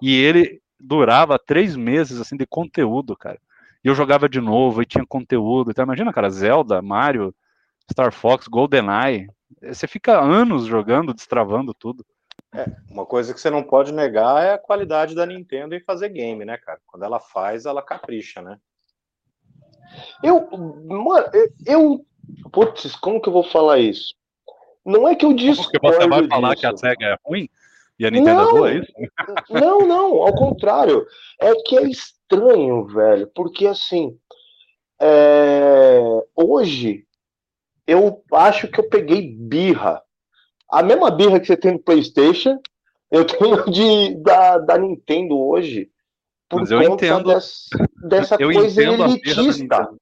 Speaker 1: E ele durava três meses assim de conteúdo, cara. E eu jogava de novo e tinha conteúdo. Então, imagina, cara, Zelda, Mario, Star Fox, GoldenEye. Você fica anos jogando, destravando tudo.
Speaker 4: É, uma coisa que você não pode negar é a qualidade da Nintendo em fazer game, né, cara? Quando ela faz, ela capricha, né?
Speaker 2: Eu, mano, eu, putz, como que eu vou falar isso? Não é que eu discordo Porque você
Speaker 1: vai falar
Speaker 2: disso.
Speaker 1: que a SEGA é ruim? E a Nintendo não, é boa, é isso?
Speaker 2: Não, não, ao contrário. É que é estranho, velho, porque assim, é... hoje eu acho que eu peguei birra. A mesma birra que você tem no PlayStation, eu tenho de, da, da Nintendo hoje.
Speaker 1: Por Mas eu entendo.
Speaker 2: Dessa, dessa eu coisa elitista.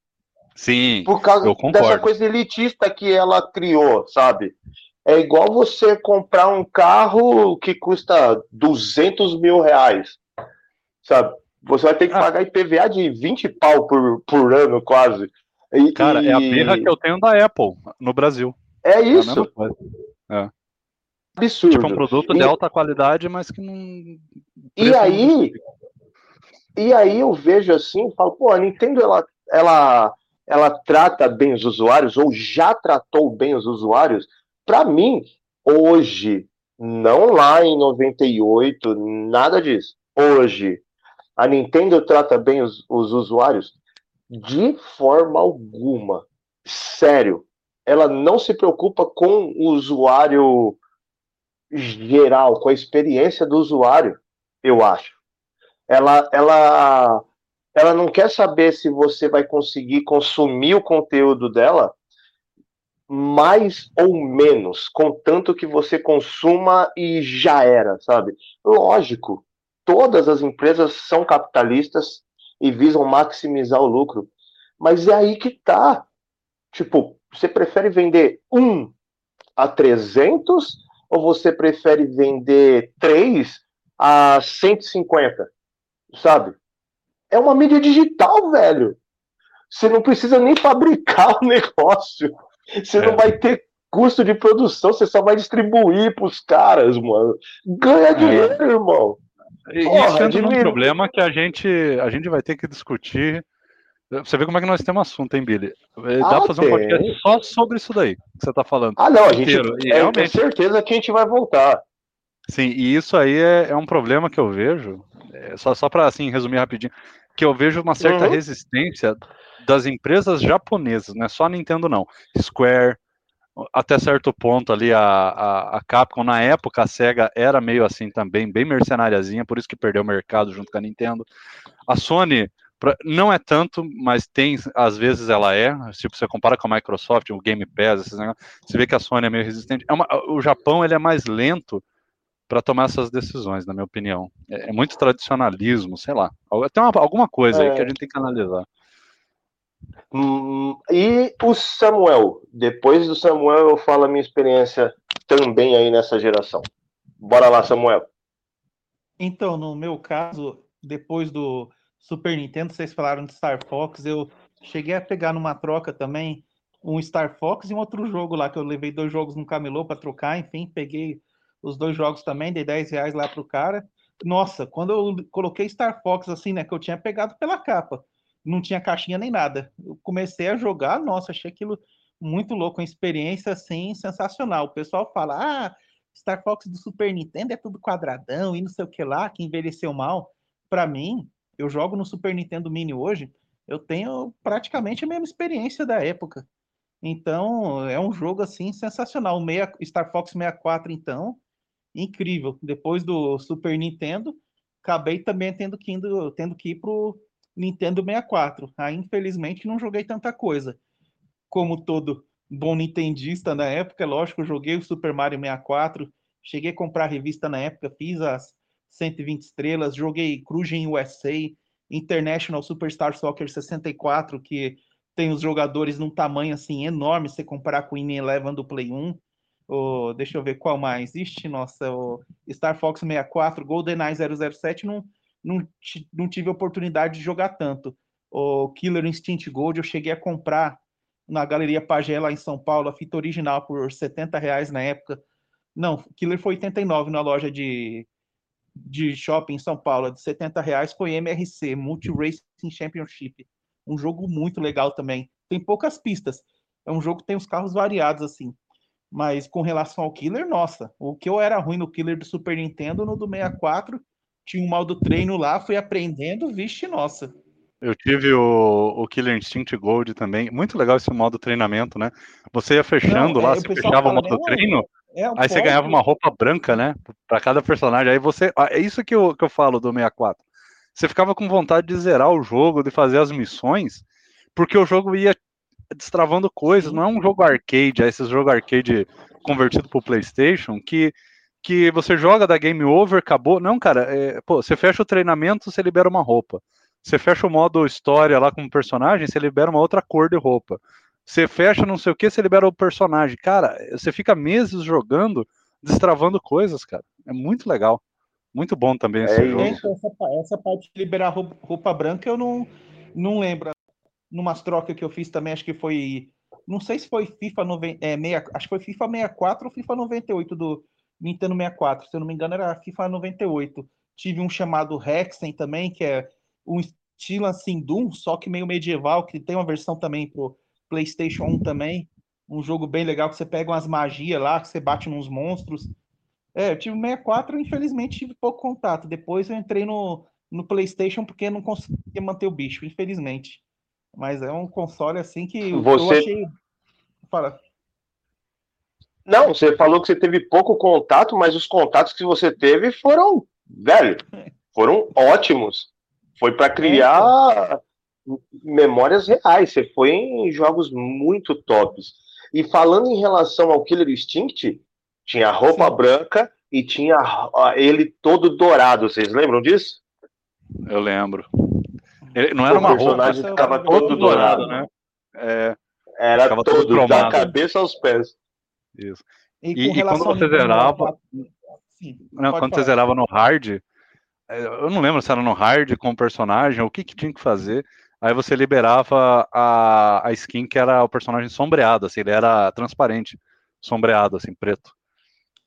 Speaker 1: Sim,
Speaker 2: por causa dessa coisa elitista que ela criou, sabe? É igual você comprar um carro que custa 200 mil reais, sabe? Você vai ter que ah. pagar IPVA de 20 pau por, por ano, quase.
Speaker 1: E, Cara, e... é a birra que eu tenho da Apple no Brasil.
Speaker 2: É isso.
Speaker 1: É, é. Absurdo. Tipo, um produto e... de alta qualidade, mas que não.
Speaker 2: E aí. E aí eu vejo assim, falo, pô, a Nintendo ela, ela, ela trata bem os usuários, ou já tratou bem os usuários. Para mim, hoje, não lá em 98, nada disso. Hoje, a Nintendo trata bem os, os usuários de forma alguma. Sério. Ela não se preocupa com o usuário geral, com a experiência do usuário, eu acho. Ela, ela, ela não quer saber se você vai conseguir consumir o conteúdo dela mais ou menos, contanto que você consuma e já era, sabe? Lógico, todas as empresas são capitalistas e visam maximizar o lucro, mas é aí que tá. Tipo, você prefere vender um a 300 ou você prefere vender três a 150? Sabe? É uma mídia digital, velho. Você não precisa nem fabricar o negócio. Você é. não vai ter custo de produção, você só vai distribuir para os caras, mano. Ganha é. dinheiro, irmão.
Speaker 1: E Porra, isso entra num problema que a gente, a gente vai ter que discutir. Você vê como é que nós temos assunto, hein, Billy? Dá ah, pra fazer um podcast só sobre isso daí que você tá falando.
Speaker 2: Ah, não, a gente e, é, realmente... certeza que a gente vai voltar.
Speaker 1: Sim, e isso aí é, é um problema que eu vejo, é, só, só para assim, resumir rapidinho, que eu vejo uma certa uhum. resistência das empresas japonesas, não é só a Nintendo não, Square, até certo ponto ali a, a, a, Capcom, na época a SEGA era meio assim também, bem mercenariazinha, por isso que perdeu o mercado junto com a Nintendo. A Sony não é tanto, mas tem, às vezes ela é, se você compara com a Microsoft, o Game Pass, esses negócios, você vê que a Sony é meio resistente. É uma, o Japão ele é mais lento para tomar essas decisões, na minha opinião. É, é muito tradicionalismo, sei lá. Tem uma, alguma coisa é. aí que a gente tem que analisar.
Speaker 2: Hum, e o Samuel? Depois do Samuel, eu falo a minha experiência também aí nessa geração. Bora lá, Samuel.
Speaker 3: Então, no meu caso, depois do Super Nintendo, vocês falaram de Star Fox, eu cheguei a pegar numa troca também um Star Fox e um outro jogo lá, que eu levei dois jogos no camelô para trocar, enfim, peguei os dois jogos também, dei 10 reais lá pro cara. Nossa, quando eu coloquei Star Fox assim, né, que eu tinha pegado pela capa, não tinha caixinha nem nada. Eu comecei a jogar, nossa, achei aquilo muito louco, uma experiência assim sensacional. O pessoal fala: "Ah, Star Fox do Super Nintendo é tudo quadradão e não sei o que lá, que envelheceu mal". Para mim, eu jogo no Super Nintendo Mini hoje, eu tenho praticamente a mesma experiência da época. Então, é um jogo assim sensacional. O meia, Star Fox 64 então, incrível. Depois do Super Nintendo, acabei também tendo que, indo, tendo que ir pro Nintendo 64. Aí, infelizmente, não joguei tanta coisa. Como todo bom nintendista na época, lógico, eu joguei o Super Mario 64, cheguei a comprar a revista na época, fiz as 120 estrelas, joguei Cruising USA, International Superstar Soccer 64, que tem os jogadores num tamanho assim enorme, se comparar com o In Eleven do Play 1. Deixa eu ver qual mais. Ixi, nossa, o Star Fox 64, GoldenEye 007, não, não, não tive oportunidade de jogar tanto. O Killer Instinct Gold eu cheguei a comprar na Galeria Pagé lá em São Paulo, a fita original por 70 reais na época. Não, Killer foi 89 na loja de, de shopping em São Paulo, de 70 reais foi MRC, Multi Racing Championship. Um jogo muito legal também. Tem poucas pistas. É um jogo que tem os carros variados, assim. Mas com relação ao Killer, nossa, o que eu era ruim no Killer do Super Nintendo, no do 64, tinha um modo treino lá, fui aprendendo, vixe, nossa.
Speaker 1: Eu tive o, o Killer Instinct Gold também. Muito legal esse modo treinamento, né? Você ia fechando Não, lá, é, você fechava o modo treino, é, aí você ganhava uma roupa branca, né? Para cada personagem. Aí você. Ah, é isso que eu, que eu falo do 64. Você ficava com vontade de zerar o jogo, de fazer as missões, porque o jogo ia destravando coisas, não é um jogo arcade, é esses jogos arcade convertido pro PlayStation que que você joga da game over, acabou. Não, cara, é, pô, você fecha o treinamento, você libera uma roupa. Você fecha o modo história lá com o personagem, você libera uma outra cor de roupa. Você fecha não sei o que, você libera o personagem. Cara, você fica meses jogando, destravando coisas, cara. É muito legal. Muito bom também esse é, jogo.
Speaker 3: Essa, essa, parte de liberar roupa, roupa, branca eu não, não lembro. Numas trocas que eu fiz também, acho que foi. Não sei se foi FIFA 90, é, 6, acho que foi FIFA 64 ou FIFA 98 do Nintendo 64. Se eu não me engano, era FIFA 98. Tive um chamado Hexen também, que é um estilo assim Doom, só que meio medieval, que tem uma versão também pro PlayStation 1 também. Um jogo bem legal que você pega umas magias lá, que você bate nos monstros. É, eu tive 64, infelizmente tive pouco contato. Depois eu entrei no, no PlayStation porque não conseguia manter o bicho, infelizmente. Mas é um console assim que
Speaker 2: você... eu achei. Fala. Não, você falou que você teve pouco contato, mas os contatos que você teve foram, velho, foram ótimos. Foi para criar é, memórias reais. Você foi em jogos muito tops. E falando em relação ao Killer Instinct, tinha roupa Sim. branca e tinha ele todo dourado. Vocês lembram disso?
Speaker 1: Eu lembro. Ele não era uma roupa,
Speaker 2: ficava todo dourado, né? É, era todo, todo da cabeça aos pés.
Speaker 1: Isso. E, e, e quando você zerava, Sim, não, quando falar. você zerava no hard, é, eu não lembro se era no hard com o personagem, o que, que tinha que fazer. Aí você liberava a, a skin que era o personagem sombreado, assim, ele era transparente, sombreado, assim, preto.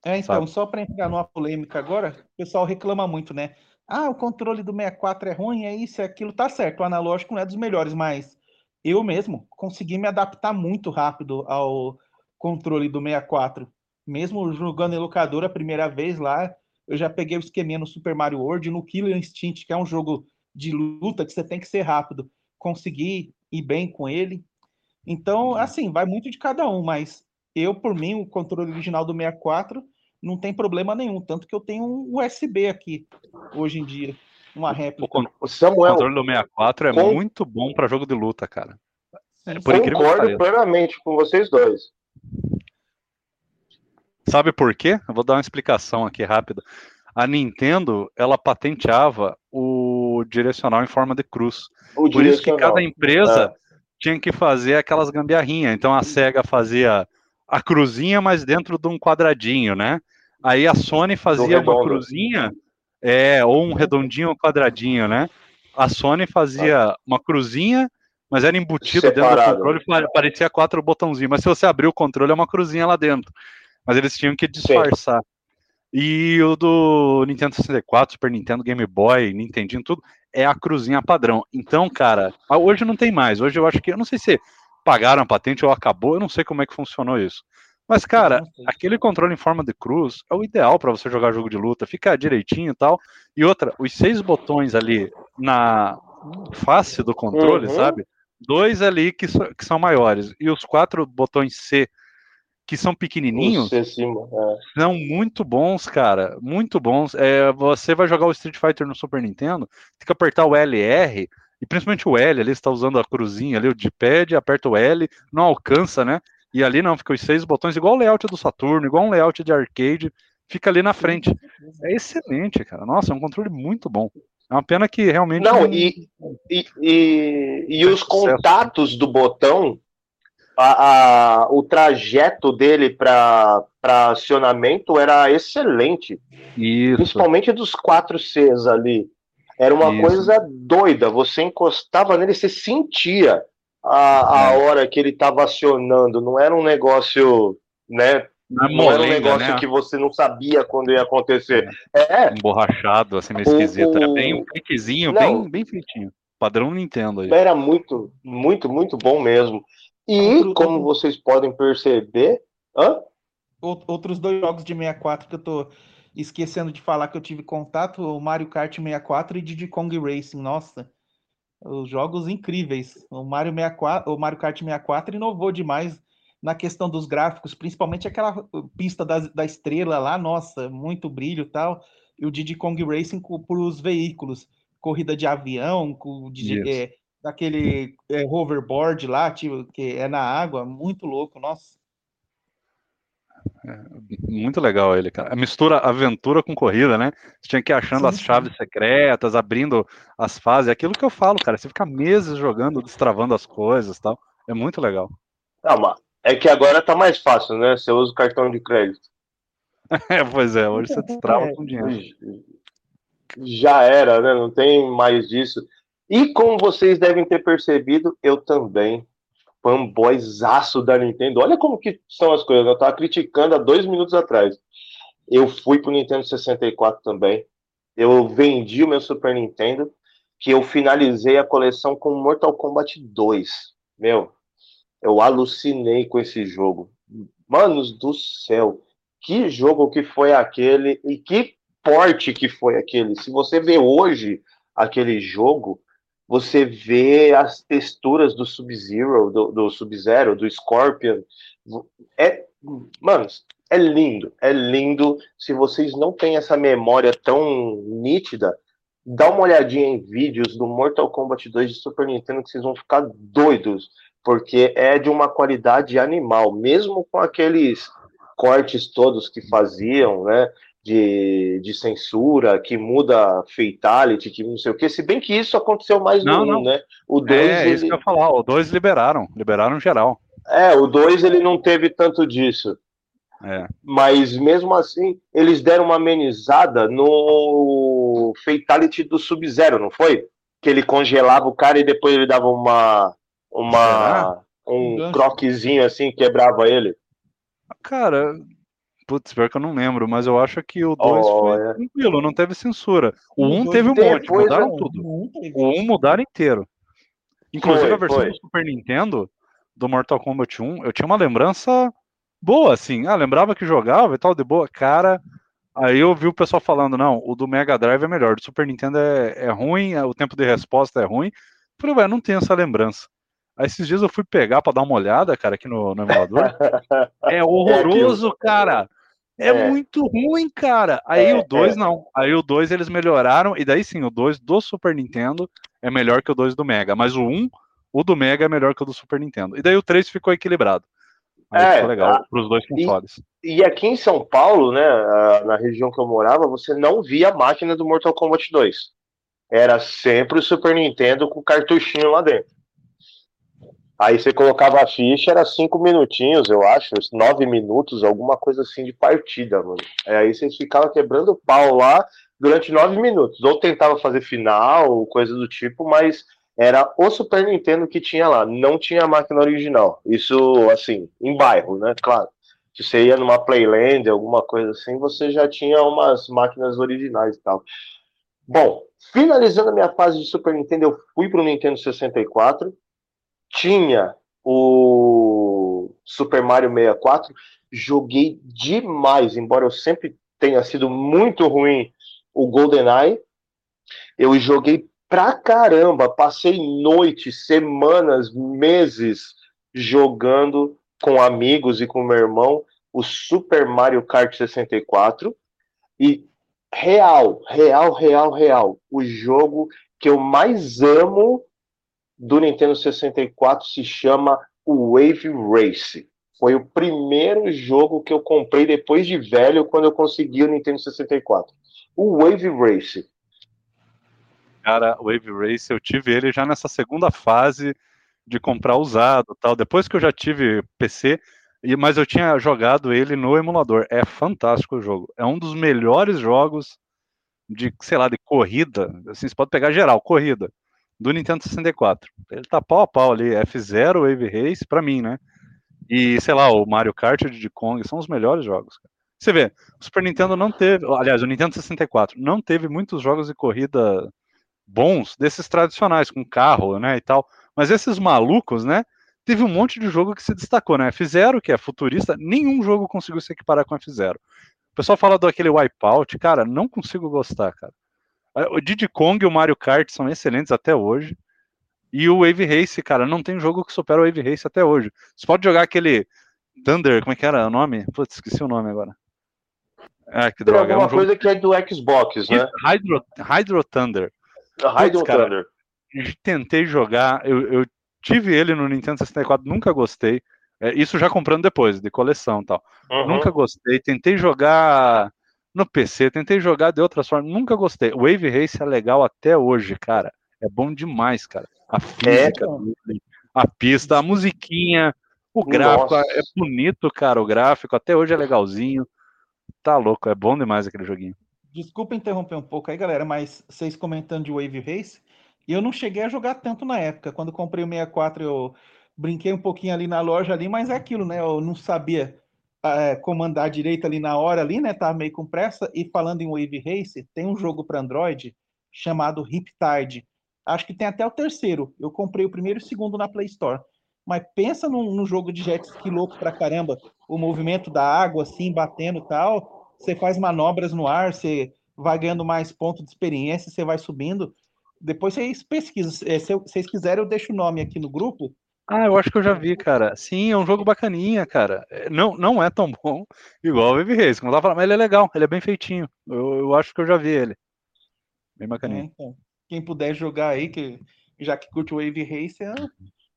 Speaker 3: É, então, sabe? só para entrar numa polêmica agora, o pessoal reclama muito, né? Ah, o controle do 64 é ruim, é isso, é aquilo, tá certo. O analógico não é dos melhores, mas eu mesmo consegui me adaptar muito rápido ao controle do 64. Mesmo jogando em locadora a primeira vez lá, eu já peguei o esqueminha no Super Mario World, no Killer Instinct, que é um jogo de luta que você tem que ser rápido. Consegui ir bem com ele. Então, uhum. assim, vai muito de cada um, mas eu, por mim, o controle original do 64 não tem problema nenhum. Tanto que eu tenho um USB aqui, hoje em dia. Uma réplica.
Speaker 1: O, Samuel, o controle do 64 é com... muito bom para jogo de luta, cara.
Speaker 2: É, por Concordo plenamente com vocês dois.
Speaker 1: Sabe por quê? Eu vou dar uma explicação aqui rápida. A Nintendo, ela patenteava o direcional em forma de cruz. O por isso que cada empresa é. tinha que fazer aquelas gambiarrinhas. Então a Sega fazia a cruzinha, mas dentro de um quadradinho, né? Aí a Sony fazia uma cruzinha, é, ou um redondinho ou quadradinho, né? A Sony fazia ah. uma cruzinha, mas era embutido Separado. dentro do controle, parecia quatro botãozinhos. Mas se você abrir o controle, é uma cruzinha lá dentro mas eles tinham que disfarçar. Sim. E o do Nintendo 64, Super Nintendo, Game Boy, Nintendinho, tudo, é a cruzinha padrão. Então, cara, hoje não tem mais. Hoje eu acho que, eu não sei se pagaram a patente ou acabou, eu não sei como é que funcionou isso. Mas, cara, aquele controle em forma de cruz é o ideal para você jogar jogo de luta, fica direitinho e tal. E outra, os seis botões ali na face do controle, uhum. sabe? Dois ali que, so, que são maiores, e os quatro botões C que são pequenininhos, é. são muito bons, cara, muito bons. É, você vai jogar o Street Fighter no Super Nintendo, tem que apertar o LR, e principalmente o L, ali está usando a cruzinha ali, o D-pad, aperta o L, não alcança, né? E ali não, fica os seis botões, igual o layout do Saturno, igual um layout de arcade, fica ali na frente. É excelente, cara. Nossa, é um controle muito bom. É uma pena que realmente.
Speaker 2: Não, não... E, e, e, e os contatos do botão a, a, o trajeto dele para acionamento era excelente. Isso. Principalmente dos quatro Cs ali. Era uma Isso. coisa doida. Você encostava nele, você sentia a, a é. hora que ele estava acionando. Não era um negócio, né? Não, é não era um negócio né? que você não sabia quando ia acontecer.
Speaker 1: É. Emborrachado, assim, meio esquisito. Era bem um cliquezinho, bem, bem feitinho. Padrão Nintendo. Aí.
Speaker 2: Era muito, muito, muito bom mesmo. E, Outro, como vocês podem perceber. Hã?
Speaker 3: Outros dois jogos de 64 que eu tô esquecendo de falar que eu tive contato: o Mario Kart 64 e Diddy Kong Racing. Nossa, os jogos incríveis. O Mario, 64, o Mario Kart 64 inovou demais na questão dos gráficos, principalmente aquela pista da, da estrela lá, nossa, muito brilho e tal. E o Diddy Kong Racing para os veículos, corrida de avião, de, é, daquele é, hoverboard lá, tipo, que é na água, muito louco, nossa.
Speaker 1: É, muito legal ele, cara. A mistura aventura com corrida, né? Você tinha que ir achando sim, as chaves secretas, abrindo as fases, aquilo que eu falo, cara. Você fica meses jogando, destravando as coisas tal. É muito legal.
Speaker 2: Não, é que agora tá mais fácil, né? Você usa o cartão de crédito.
Speaker 1: é, pois é, hoje você destrava com dinheiro.
Speaker 2: Já era, né? Não tem mais disso. E como vocês devem ter percebido, eu também fanboyzaço da Nintendo. Olha como que são as coisas. Eu tava criticando há dois minutos atrás. Eu fui pro Nintendo 64 também. Eu vendi o meu Super Nintendo, que eu finalizei a coleção com Mortal Kombat 2. Meu, eu alucinei com esse jogo. Manos do céu, que jogo que foi aquele e que porte que foi aquele. Se você vê hoje aquele jogo, você vê as texturas do Sub-Zero, do, do Sub-Zero, do Scorpion. É, mano, é lindo, é lindo. Se vocês não têm essa memória tão nítida, dá uma olhadinha em vídeos do Mortal Kombat 2 de Super Nintendo que vocês vão ficar doidos, porque é de uma qualidade animal, mesmo com aqueles cortes todos que faziam, né? De, de censura, que muda fatality, que não sei o que, se bem que isso aconteceu mais
Speaker 1: não,
Speaker 2: no 1, né?
Speaker 1: O 2 é, ele... isso que eu ia falar, o 2 liberaram, liberaram geral.
Speaker 2: É, o 2 ele não teve tanto disso. É. Mas mesmo assim, eles deram uma amenizada no Fatality do Sub-Zero, não foi? Que ele congelava o cara e depois ele dava uma uma um croquezinho assim, quebrava ele.
Speaker 1: Cara, Putz, pior que eu não lembro, mas eu acho que o 2 oh, foi é. tranquilo, não teve censura. O 1 um teve um monte, mudaram é, tudo. O 1 um mudaram inteiro. Inclusive foi, a versão foi. do Super Nintendo, do Mortal Kombat 1, eu tinha uma lembrança boa, assim. Ah, lembrava que jogava e tal, de boa. Cara, aí eu vi o pessoal falando, não, o do Mega Drive é melhor, o do Super Nintendo é, é ruim, é, o tempo de resposta é ruim. Falei, ué, não tenho essa lembrança. Aí esses dias eu fui pegar para dar uma olhada, cara, aqui no, no emulador. é horroroso, é cara. É, é, muito ruim, cara. Aí é, o 2 é. não. Aí o 2 eles melhoraram, e daí sim, o 2 do Super Nintendo é melhor que o 2 do Mega. Mas o 1, um, o do Mega é melhor que o do Super Nintendo. E daí o 3 ficou equilibrado. Aí é, ficou legal para os dois consoles.
Speaker 2: E, e, aqui em São Paulo, né, na região que eu morava, você não via a máquina do Mortal Kombat 2. Era sempre o Super Nintendo com cartuchinho lá dentro. Aí você colocava a ficha, era cinco minutinhos, eu acho, nove minutos, alguma coisa assim de partida, mano. Aí você ficava quebrando pau lá durante nove minutos. Ou tentava fazer final, coisa do tipo, mas era o Super Nintendo que tinha lá, não tinha a máquina original. Isso, assim, em bairro, né? Claro. Se você ia numa Playland, alguma coisa assim, você já tinha umas máquinas originais e tal. Bom, finalizando a minha fase de Super Nintendo, eu fui para o Nintendo 64 tinha o Super Mario 64, joguei demais, embora eu sempre tenha sido muito ruim o GoldenEye, eu joguei pra caramba, passei noites, semanas, meses jogando com amigos e com meu irmão o Super Mario Kart 64 e real, real, real, real, o jogo que eu mais amo do Nintendo 64 se chama Wave Race. Foi o primeiro jogo que eu comprei depois de velho quando eu consegui o Nintendo 64. O Wave Race.
Speaker 1: Cara, Wave Race, eu tive ele já nessa segunda fase de comprar usado, tal. Depois que eu já tive PC, mas eu tinha jogado ele no emulador. É fantástico o jogo. É um dos melhores jogos de, sei lá, de corrida. Assim, você pode pegar geral, corrida do Nintendo 64. Ele tá pau a pau ali, F0, Wave Race, para mim, né? E, sei lá, o Mario Kart e o Diddy Kong são os melhores jogos. Você vê, o Super Nintendo não teve, aliás, o Nintendo 64 não teve muitos jogos de corrida bons desses tradicionais, com carro, né, e tal. Mas esses malucos, né, teve um monte de jogo que se destacou, né? F0, que é futurista, nenhum jogo conseguiu se equiparar com F0. O pessoal fala do aquele Wipeout, cara, não consigo gostar, cara. O Diddy Kong e o Mario Kart são excelentes até hoje. E o Wave Race, cara, não tem jogo que supera o Wave Race até hoje. Você pode jogar aquele Thunder, como é que era o nome? Putz, esqueci o nome agora.
Speaker 2: Ah, que droga. Tem alguma é um coisa jogo... que é do Xbox, né?
Speaker 1: Hydro, Hydro Thunder.
Speaker 2: Hydro Putz, Thunder.
Speaker 1: tentei jogar, eu, eu tive ele no Nintendo 64, nunca gostei. É, isso já comprando depois, de coleção e tal. Uhum. Nunca gostei. Tentei jogar no PC, tentei jogar de outras formas, nunca gostei. Wave Race é legal até hoje, cara. É bom demais, cara. A física, é. a pista, a musiquinha, o gráfico, Nossa. é bonito, cara. O gráfico até hoje é legalzinho. Tá louco, é bom demais aquele joguinho.
Speaker 3: Desculpa interromper um pouco aí, galera, mas vocês comentando de Wave Race, eu não cheguei a jogar tanto na época. Quando comprei o 64, eu brinquei um pouquinho ali na loja ali, mas é aquilo, né? Eu não sabia é, comandar direito ali na hora ali, né? Tava meio com pressa. E falando em Wave Race, tem um jogo para Android chamado Riptide. Acho que tem até o terceiro. Eu comprei o primeiro e o segundo na Play Store. Mas pensa num, num jogo de jet ski louco pra caramba. O movimento da água, assim, batendo tal. Você faz manobras no ar, você vai ganhando mais pontos de experiência, você vai subindo. Depois vocês pesquisam. É, se vocês quiserem, eu deixo o nome aqui no grupo.
Speaker 1: Ah, eu acho que eu já vi, cara. Sim, é um jogo bacaninha, cara. É, não, não é tão bom igual o Wave Race, como eu tava falando, mas ele é legal, ele é bem feitinho. Eu, eu acho que eu já vi ele. Bem bacaninha. É, então,
Speaker 3: quem puder jogar aí, que, já que curte o Wave Race, é uma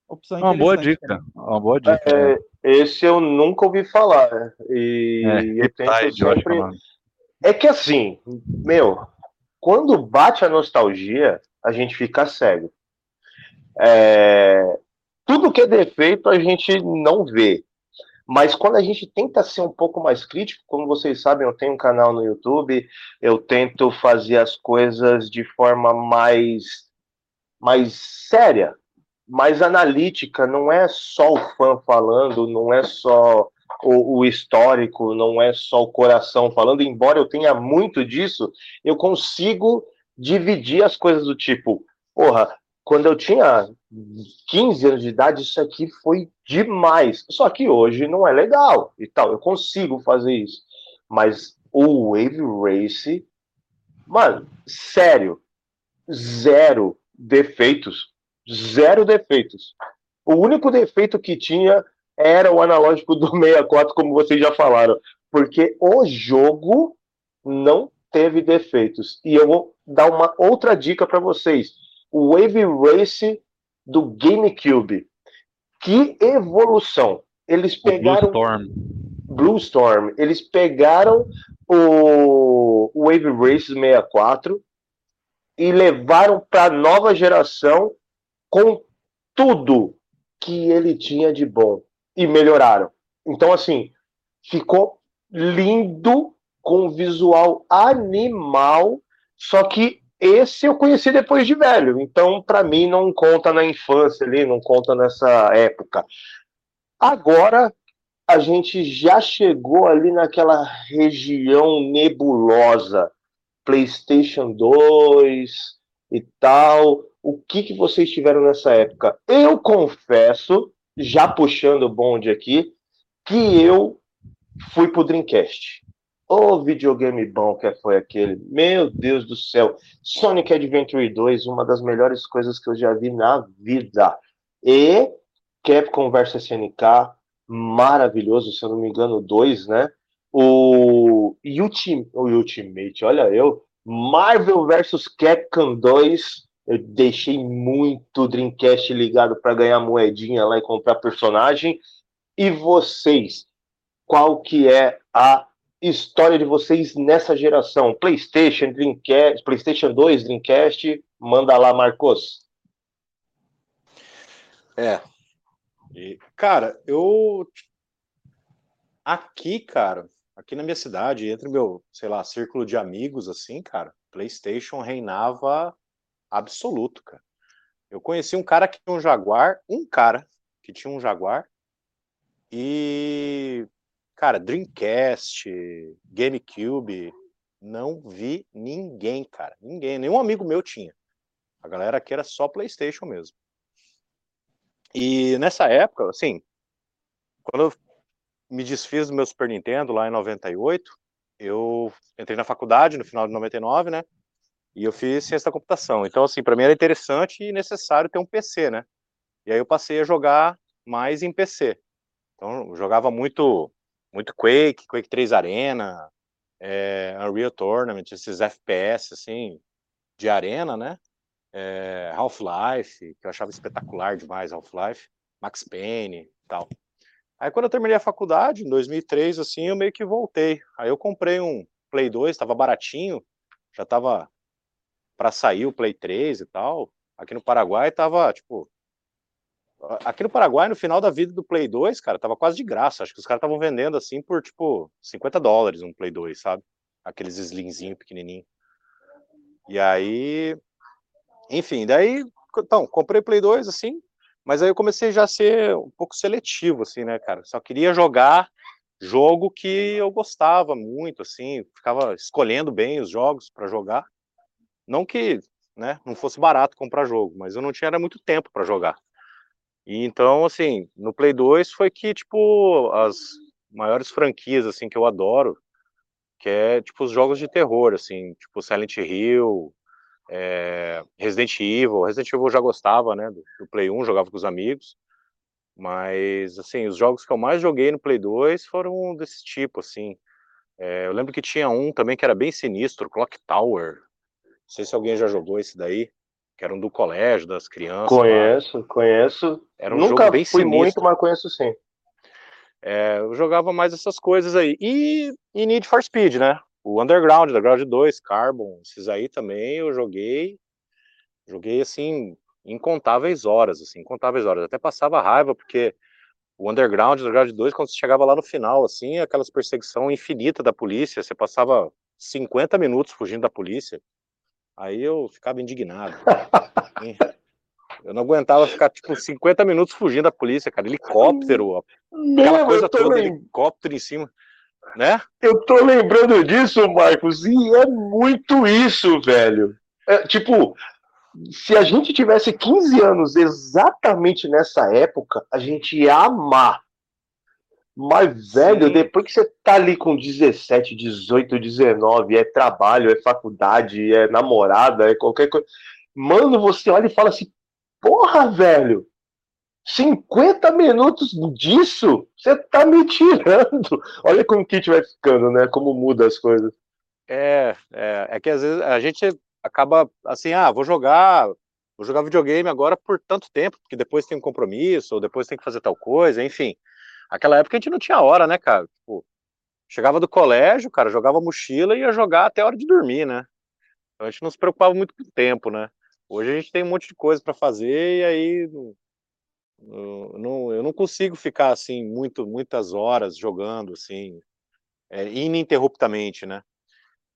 Speaker 3: opção
Speaker 1: uma boa dica. Né? Uma boa dica.
Speaker 2: É, né? Esse eu nunca ouvi falar. E é, eu tento sempre... É que assim, meu, quando bate a nostalgia, a gente fica cego. É, tudo que é defeito a gente não vê. Mas quando a gente tenta ser um pouco mais crítico, como vocês sabem, eu tenho um canal no YouTube, eu tento fazer as coisas de forma mais, mais séria, mais analítica. Não é só o fã falando, não é só o, o, histórico, não é só o coração falando. Embora eu tenha muito disso, eu consigo dividir as coisas do tipo, porra, quando eu tinha 15 anos de idade, isso aqui foi demais. Só que hoje não é legal e tal. Eu consigo fazer isso. Mas o Wave Race, mano, sério, zero defeitos. Zero defeitos. O único defeito que tinha era o analógico do 64, como vocês já falaram. Porque o jogo não teve defeitos. E eu vou dar uma outra dica para vocês o Wave Race do GameCube. Que evolução! Eles pegaram. Blue Storm. Blue Storm. Eles pegaram o Wave Race 64 e levaram para a nova geração com tudo que ele tinha de bom e melhoraram. Então, assim, ficou lindo, com visual animal, só que esse eu conheci depois de velho, então para mim não conta na infância ali, não conta nessa época. Agora a gente já chegou ali naquela região nebulosa, PlayStation 2 e tal. O que, que vocês tiveram nessa época? Eu confesso, já puxando o bonde aqui, que eu fui pro Dreamcast. O videogame bom que foi aquele. Meu Deus do céu. Sonic Adventure 2, uma das melhores coisas que eu já vi na vida. E Capcom vs SNK, maravilhoso, se eu não me engano, dois, né? O, Ultim, o Ultimate, olha eu. Marvel vs Capcom 2. Eu deixei muito Dreamcast ligado para ganhar moedinha lá e comprar personagem. E vocês, qual que é a história de vocês nessa geração? PlayStation, Dreamcast, PlayStation 2, Dreamcast, manda lá, Marcos.
Speaker 4: É. E, cara, eu aqui, cara, aqui na minha cidade, entre meu, sei lá, círculo de amigos assim, cara, PlayStation reinava absoluto, cara. Eu conheci um cara que tinha um Jaguar, um cara que tinha um Jaguar e Cara, Dreamcast, GameCube, não vi ninguém, cara. Ninguém. Nenhum amigo meu tinha. A galera aqui era só PlayStation mesmo. E nessa época, assim, quando eu me desfiz do meu Super Nintendo lá em 98, eu entrei na faculdade no final de 99, né? E eu fiz ciência da computação. Então, assim, para mim era interessante e necessário ter um PC, né? E aí eu passei a jogar mais em PC. Então, eu jogava muito muito Quake, Quake 3 Arena, é, Unreal Tournament, esses FPS, assim, de arena, né? é, Half-Life, que eu achava espetacular demais, Half-Life, Max Payne e tal. Aí quando eu terminei a faculdade, em 2003, assim, eu meio que voltei. Aí eu comprei um Play 2, estava baratinho, já estava para sair o Play 3 e tal. Aqui no Paraguai tava, tipo, aqui no Paraguai, no final da vida do Play 2, cara, tava quase de graça. Acho que os caras estavam vendendo assim por, tipo, 50 dólares um Play 2, sabe? Aqueles slimzinho pequenininho. E aí, enfim, daí, então, comprei Play 2 assim, mas aí eu comecei já a ser um pouco seletivo, assim, né, cara? Só queria jogar jogo que eu gostava muito, assim, ficava escolhendo bem os jogos para jogar. Não que, né, não fosse barato comprar jogo, mas eu não tinha muito tempo para jogar. E então, assim, no Play 2 foi que, tipo, as maiores franquias, assim, que eu adoro, que é, tipo, os jogos de terror, assim, tipo Silent Hill, é, Resident Evil, Resident Evil eu já gostava, né, do, do, Play 1, jogava com os amigos, mas, assim, os jogos que eu mais joguei no Play 2 foram desse tipo, assim, é, eu lembro que tinha um também que era bem sinistro, Clock Tower, não sei se alguém já jogou esse daí, que era um do colégio, das crianças.
Speaker 2: Conheço, lá. conheço.
Speaker 4: Era um Nunca jogo bem fui sinistro. muito,
Speaker 2: mas conheço sim.
Speaker 4: É, eu jogava mais essas coisas aí. E, e Need for Speed, né? o Underground, Underground 2, Carbon, esses aí também eu joguei, joguei assim, incontáveis horas, assim, incontáveis horas, até passava raiva, porque o Underground, Underground 2, quando você chegava lá no final, assim, aquelas perseguição infinita da polícia, você passava 50 minutos fugindo da polícia, aí eu ficava indignado. eu não aguentava ficar, tipo, 50 minutos fugindo da polícia, cara, helicóptero, aquela coisa toda, helicóptero em cima né?
Speaker 2: Eu tô lembrando disso, Marcos, e é muito isso, velho. É, tipo, se a gente tivesse 15 anos exatamente nessa época, a gente ia amar. Mas, velho, Sim. depois que você tá ali com 17, 18, 19, é trabalho, é faculdade, é namorada, é qualquer coisa. Mano, você olha e fala assim: porra, velho, 50 minutos disso? Você tá me tirando. Olha como o kit vai ficando, né? Como muda as coisas.
Speaker 4: É, é, é que às vezes a gente acaba assim, ah, vou jogar, vou jogar videogame agora por tanto tempo, porque depois tem um compromisso, ou depois tem que fazer tal coisa, enfim. Aquela época a gente não tinha hora, né, cara? Tipo, chegava do colégio, cara, jogava mochila e ia jogar até a hora de dormir, né? Então a gente não se preocupava muito com o tempo, né? Hoje a gente tem um monte de coisa para fazer e aí eu não, eu não consigo ficar assim muito, muitas horas jogando assim, é, ininterruptamente, né?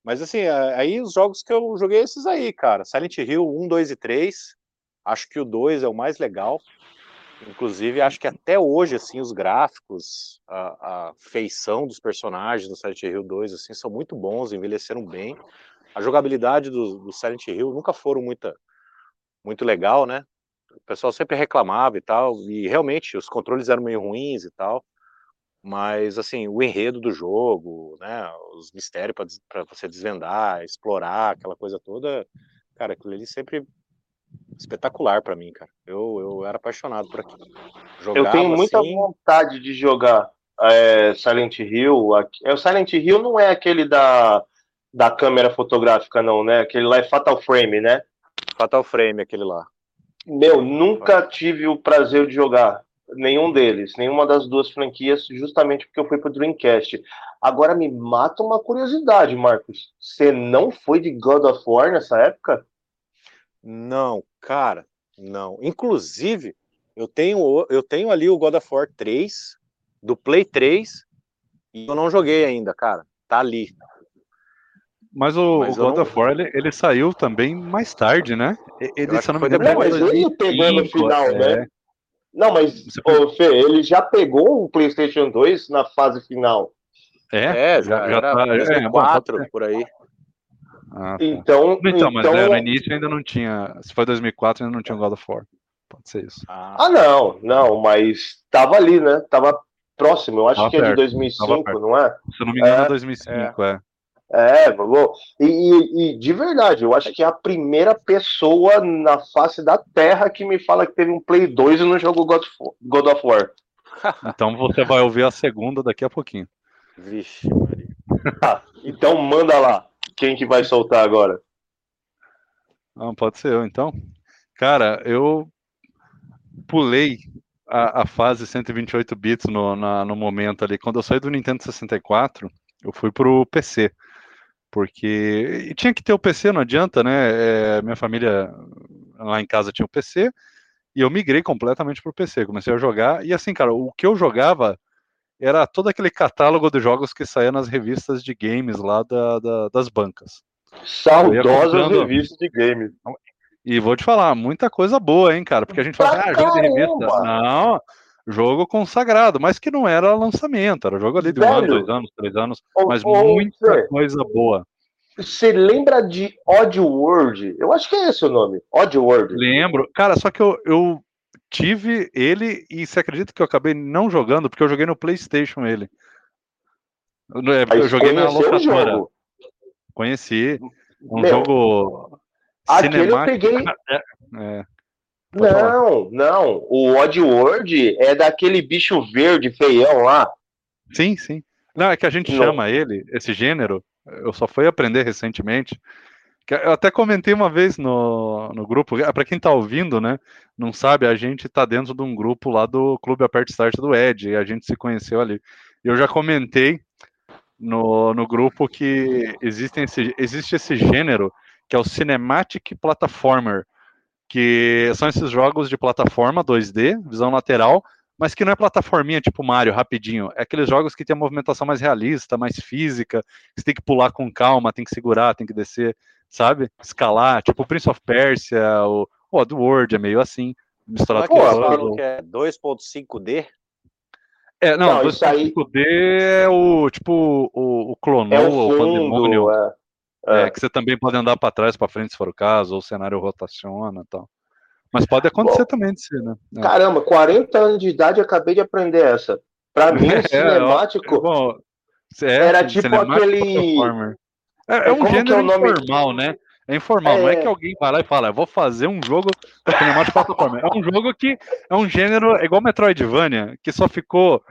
Speaker 4: Mas assim, aí os jogos que eu joguei esses aí, cara. Silent Hill 1, 2 e 3. Acho que o 2 é o mais legal. Inclusive, acho que até hoje, assim, os gráficos, a, a feição dos personagens no Silent Hill 2, assim, são muito bons, envelheceram bem. A jogabilidade do, do Silent Hill nunca foram muita, muito legal, né? o pessoal sempre reclamava e tal, e realmente os controles eram meio ruins e tal, mas assim, o enredo do jogo, né, os mistérios para você desvendar, explorar, aquela coisa toda, cara, aquilo ali sempre espetacular para mim, cara. Eu, eu era apaixonado por aquilo.
Speaker 2: Jogava, eu tenho muita assim... vontade de jogar é, Silent Hill. É, o Silent Hill não é aquele da, da câmera fotográfica, não, né? Aquele lá é Fatal Frame, né?
Speaker 4: Fatal Frame, aquele lá.
Speaker 2: Meu, nunca tive o prazer de jogar nenhum deles, nenhuma das duas franquias, justamente porque eu fui pro Dreamcast. Agora me mata uma curiosidade, Marcos. Você não foi de God of War nessa época?
Speaker 4: Não, cara, não. Inclusive, eu tenho, eu tenho ali o God of War 3 do Play 3 e eu não joguei ainda, cara. Tá ali.
Speaker 1: Mas o, mas o God não... of War, ele, ele, saiu também mais tarde, né?
Speaker 2: Ele, se não me engano, não, mas ele pegou no final, é... né? Não, mas, ô, Fê, ele já pegou o PlayStation 2 na fase final.
Speaker 4: É, é já, já era tá, 2004, é, por aí.
Speaker 1: Ah, tá. então, então, mas então... É, no início ainda não tinha. Se foi 2004, ainda não tinha God of War. Pode ser isso.
Speaker 2: Ah, ah não, não, mas tava ali, né? Tava próximo. Eu acho tava que perto, é de 2005, não é?
Speaker 1: Se eu não me engano, é 2005, é. é.
Speaker 2: É, falou. E, e, e, de verdade, eu acho que é a primeira pessoa na face da Terra que me fala que teve um Play 2 e não jogou God, God of War.
Speaker 1: Então você vai ouvir a segunda daqui a pouquinho.
Speaker 4: Vixe, Maria.
Speaker 2: Ah, então manda lá. Quem que vai soltar agora?
Speaker 1: Não, pode ser eu, então. Cara, eu pulei a, a fase 128 bits no, na, no momento ali. Quando eu saí do Nintendo 64, eu fui pro PC. Porque e tinha que ter o PC, não adianta, né? É, minha família lá em casa tinha o PC e eu migrei completamente pro PC. Comecei a jogar e assim, cara, o que eu jogava era todo aquele catálogo de jogos que saía nas revistas de games lá da, da, das bancas.
Speaker 2: Saudosas revistas de games.
Speaker 1: E vou te falar, muita coisa boa, hein, cara? Porque a gente fala, ah, jogo de revista. Não, jogo consagrado, mas que não era lançamento, era jogo ali de Velho, um ano, dois anos, três anos, mas muita coisa boa.
Speaker 2: Você lembra de Odd World? Eu acho que é esse o nome, Odd World.
Speaker 1: Lembro. Cara, só que eu, eu tive ele e você acredita que eu acabei não jogando porque eu joguei no PlayStation ele. Eu, eu joguei na locadora. Conheci. Um Meu, jogo
Speaker 2: Aquele eu peguei. É, é. Não, falar. não. O Oddworld é daquele bicho verde feião lá.
Speaker 1: Sim, sim. Não, é que a gente não. chama ele, esse gênero, eu só fui aprender recentemente. Eu até comentei uma vez no, no grupo, é, para quem tá ouvindo, né, não sabe, a gente tá dentro de um grupo lá do Clube Apert Start do Ed, e a gente se conheceu ali. Eu já comentei no, no grupo que existem esse, existe esse gênero que é o Cinematic Platformer, que são esses jogos de plataforma 2D, visão lateral, mas que não é plataforminha tipo Mario, rapidinho. É aqueles jogos que tem a movimentação mais realista, mais física, você tem que pular com calma, tem que segurar, tem que descer, sabe? Escalar, tipo Prince of Persia, o Oddworld é meio assim,
Speaker 4: misturado com o que é 2.5D?
Speaker 1: É, não, não 2.5D aí... é o tipo o, o Clonou, é o, fundo, o Pandemônio. É. É. é. que você também pode andar para trás, para frente, se for o caso, ou o cenário rotaciona e tal. Mas pode acontecer Bom, também de ser, né?
Speaker 2: É. Caramba, 40 anos de idade acabei de aprender essa. Para mim, o cinemático é, bom, é, era tipo aquele.
Speaker 1: É, é um gênero é informal, né? É informal, não é que alguém vai lá e fala, vou fazer um jogo cinemático plataforma. É um jogo que é um gênero é igual Metroidvania, que só ficou.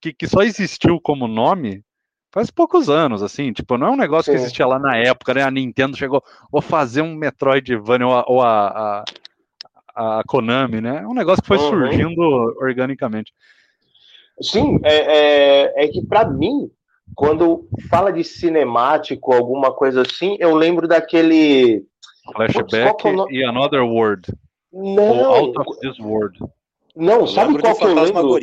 Speaker 1: Que, que só existiu como nome faz poucos anos, assim, tipo, não é um negócio Sim. que existia lá na época, né? A Nintendo chegou, vou fazer um Metroidvania ou a, ou a, a, a Konami, né? É um negócio que foi uhum. surgindo organicamente.
Speaker 2: Sim, é, é, é que para mim, quando fala de cinemático, alguma coisa assim, eu lembro daquele.
Speaker 1: Flashback Putz, e Another World.
Speaker 2: Não. Ou Out of This World. Não, eu sabe qual que eu lembro?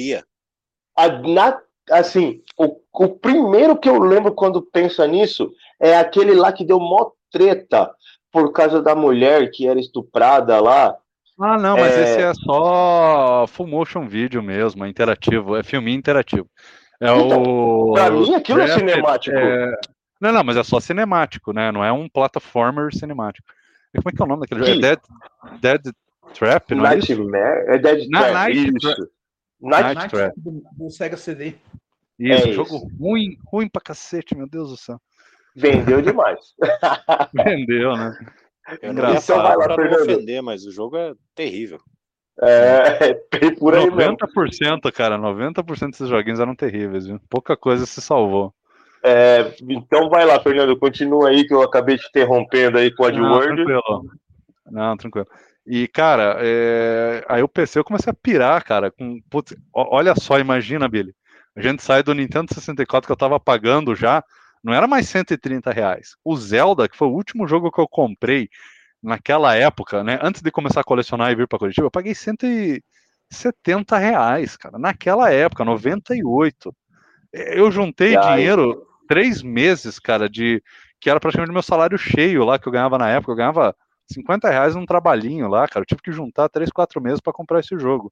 Speaker 2: A, na assim, o, o primeiro que eu lembro quando pensa nisso é aquele lá que deu mó treta por causa da mulher que era estuprada lá.
Speaker 1: Ah, não, mas é... esse é só full motion vídeo mesmo, é interativo, é filme interativo. É então,
Speaker 2: o. Pra mim aquilo é cinemático. É...
Speaker 1: Não, não, mas é só cinemático, né? Não é um platformer cinemático. E como é que é o nome daquele jogo? É Dead, Dead Trap, não
Speaker 2: é Nightmare? É, Dead Trap, Night, isso.
Speaker 3: Night, Night Trap. Do, do, Sega CD.
Speaker 1: Isso, é jogo isso. ruim, ruim pra cacete, meu Deus do céu.
Speaker 2: Vendeu demais.
Speaker 1: Vendeu, né?
Speaker 4: Eu não ia então falar pra não ofender, mas o jogo é terrível.
Speaker 2: É, por aí
Speaker 1: 90%, mesmo. cara, 90% desses joguinhos eram terríveis, viu? Pouca coisa se salvou.
Speaker 2: É, então vai lá, Fernando, continua aí que eu acabei te interrompendo aí com o AdWord. Não,
Speaker 1: tranquilo. Não, tranquilo. E, cara, é... aí o PC eu comecei a pirar, cara. Com... Putz, olha só, imagina, Billy. A gente sai do Nintendo 64 que eu tava pagando já, não era mais 130 reais. O Zelda, que foi o último jogo que eu comprei naquela época, né? Antes de começar a colecionar e vir para Curitiba, eu paguei 170 reais, cara. Naquela época, 98. Eu juntei dinheiro três meses, cara, de que era praticamente meu salário cheio lá que eu ganhava na época. Eu ganhava 50 reais num trabalhinho lá, cara. Eu tive que juntar 3, 4 meses para comprar esse jogo.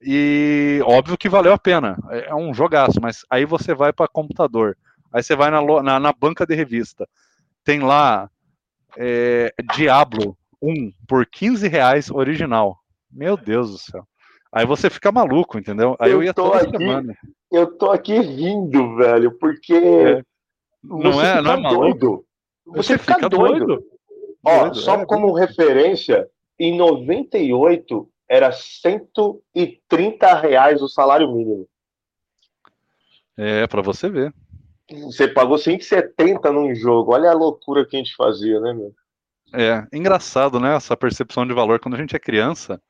Speaker 1: E óbvio que valeu a pena. É, é um jogaço, mas aí você vai para computador. Aí você vai na, na, na, banca de revista. Tem lá é, Diablo 1 por 15 reais original. Meu Deus do céu. Aí você fica maluco, entendeu? Aí eu, eu ia toda
Speaker 2: aqui,
Speaker 1: semana.
Speaker 2: Eu tô aqui rindo, velho, porque. É.
Speaker 1: Não é, não é maluco. Doido.
Speaker 2: Você, você fica, fica doido. doido. Ó, doido, só é, como referência, em 98 era 130 reais o salário mínimo.
Speaker 1: É, para você ver.
Speaker 2: Você pagou 170 num jogo. Olha a loucura que a gente fazia, né, meu?
Speaker 1: É, engraçado, né? Essa percepção de valor. Quando a gente é criança,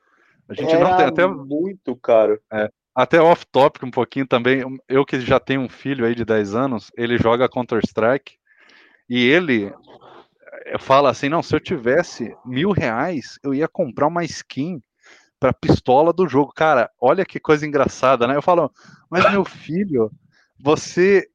Speaker 1: a gente Era não tem até.
Speaker 2: Muito caro.
Speaker 1: É, até off-topic um pouquinho também. Eu que já tenho um filho aí de 10 anos, ele joga Counter-Strike e ele eh, fala assim: não, se eu tivesse mil reais, eu ia comprar uma skin pra pistola do jogo. Cara, olha que coisa engraçada, né? Eu falo, mas meu filho, você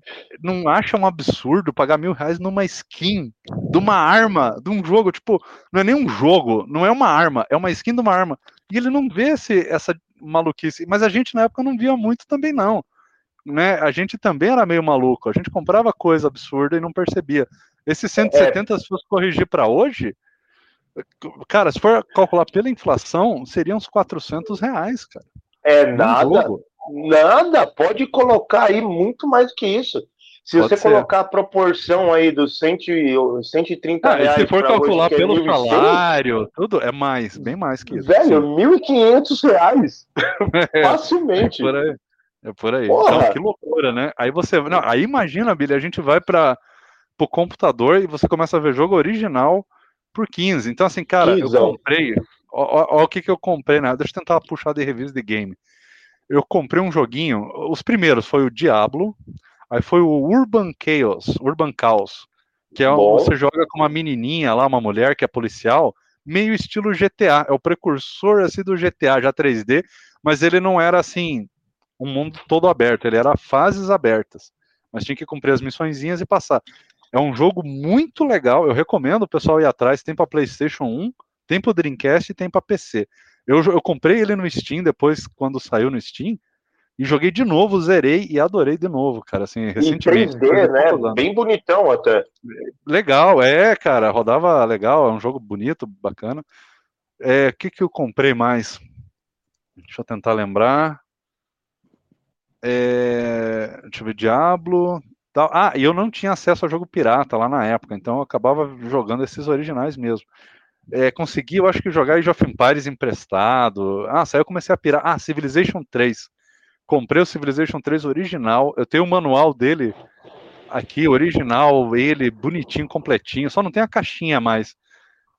Speaker 1: não acha um absurdo pagar mil reais numa skin de uma arma, de um jogo? Tipo, não é nem um jogo, não é uma arma, é uma skin de uma arma. E ele não vê esse, essa maluquice. Mas a gente na época não via muito também, não. Né? A gente também era meio maluco. A gente comprava coisa absurda e não percebia. Esses 170, é. se fosse corrigir para hoje, cara, se for calcular pela inflação, seriam uns 400 reais, cara.
Speaker 2: É nada. Nada. Pode colocar aí muito mais que isso. Se Pode você ser. colocar a proporção aí dos 100, 130 ah, reais.
Speaker 1: Se for calcular hoje, é pelo é salário, tudo, é mais, bem mais que isso.
Speaker 2: Velho, 1.500 reais. É, Facilmente.
Speaker 1: É por aí. É por aí. Então, que loucura, né? Aí você. Não, aí imagina, Billy, a gente vai para o computador e você começa a ver jogo original por 15. Então, assim, cara, eu comprei. Olha o que, que eu comprei, né? Deixa eu tentar puxar de revista de game. Eu comprei um joguinho. Os primeiros foi o Diablo. Aí foi o Urban Chaos, Urban Chaos, que é Bom. você joga com uma menininha lá, uma mulher que é policial, meio estilo GTA, é o precursor assim do GTA, já 3D, mas ele não era assim um mundo todo aberto, ele era fases abertas, mas tinha que cumprir as missõezinhas e passar. É um jogo muito legal, eu recomendo o pessoal ir atrás, tem para PlayStation 1, tem para Dreamcast e tem para PC. Eu, eu comprei ele no Steam depois quando saiu no Steam, e joguei de novo, zerei e adorei de novo, cara, assim, recentemente.
Speaker 2: Em 3D, né? Bem bonitão até.
Speaker 1: Legal, é, cara, rodava legal, é um jogo bonito, bacana. O é, que que eu comprei mais? Deixa eu tentar lembrar. É, deixa eu ver, Diablo. Tal. Ah, e eu não tinha acesso a jogo pirata lá na época, então eu acabava jogando esses originais mesmo. É, consegui, eu acho que jogar Age of Empires emprestado. Ah, saiu eu comecei a pirar. Ah, Civilization 3 comprei o Civilization 3 original, eu tenho o manual dele aqui, original, ele bonitinho, completinho, só não tem a caixinha mais.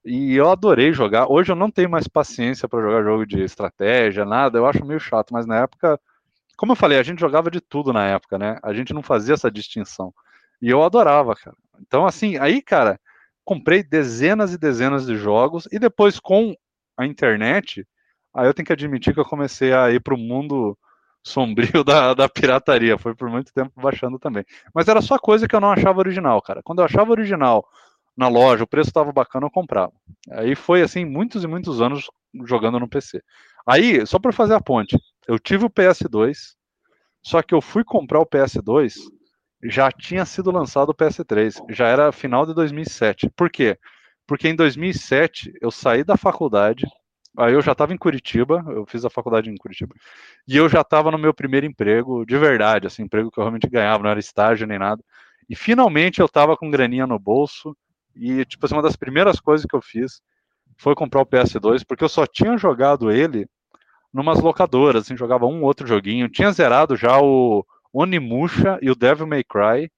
Speaker 1: E eu adorei jogar. Hoje eu não tenho mais paciência para jogar jogo de estratégia, nada, eu acho meio chato, mas na época, como eu falei, a gente jogava de tudo na época, né? A gente não fazia essa distinção. E eu adorava, cara. Então, assim, aí, cara, comprei dezenas e dezenas de jogos e depois com a internet, aí eu tenho que admitir que eu comecei a ir para o mundo sombrio da, da pirataria. Foi por muito tempo baixando também. Mas era só coisa que eu não achava original, cara. Quando eu achava original na loja, o preço estava bacana, eu comprava. Aí foi assim, muitos e muitos anos jogando no PC. Aí, só para fazer a ponte, eu tive o PS2, só que eu fui comprar o PS2, já tinha sido lançado o PS3, já era final de 2007. Por quê? Porque em 2007 eu saí da faculdade, Aí eu já estava em Curitiba, eu fiz a faculdade em Curitiba, e eu já estava no meu primeiro emprego, de verdade, assim, emprego que eu realmente ganhava, não era estágio nem nada. E finalmente eu estava com graninha no bolso, e, tipo assim, uma das primeiras coisas que eu fiz foi comprar o PS2, porque eu só tinha jogado ele numas locadoras, assim, jogava um outro joguinho. Tinha zerado já o Onimusha e o Devil May Cry,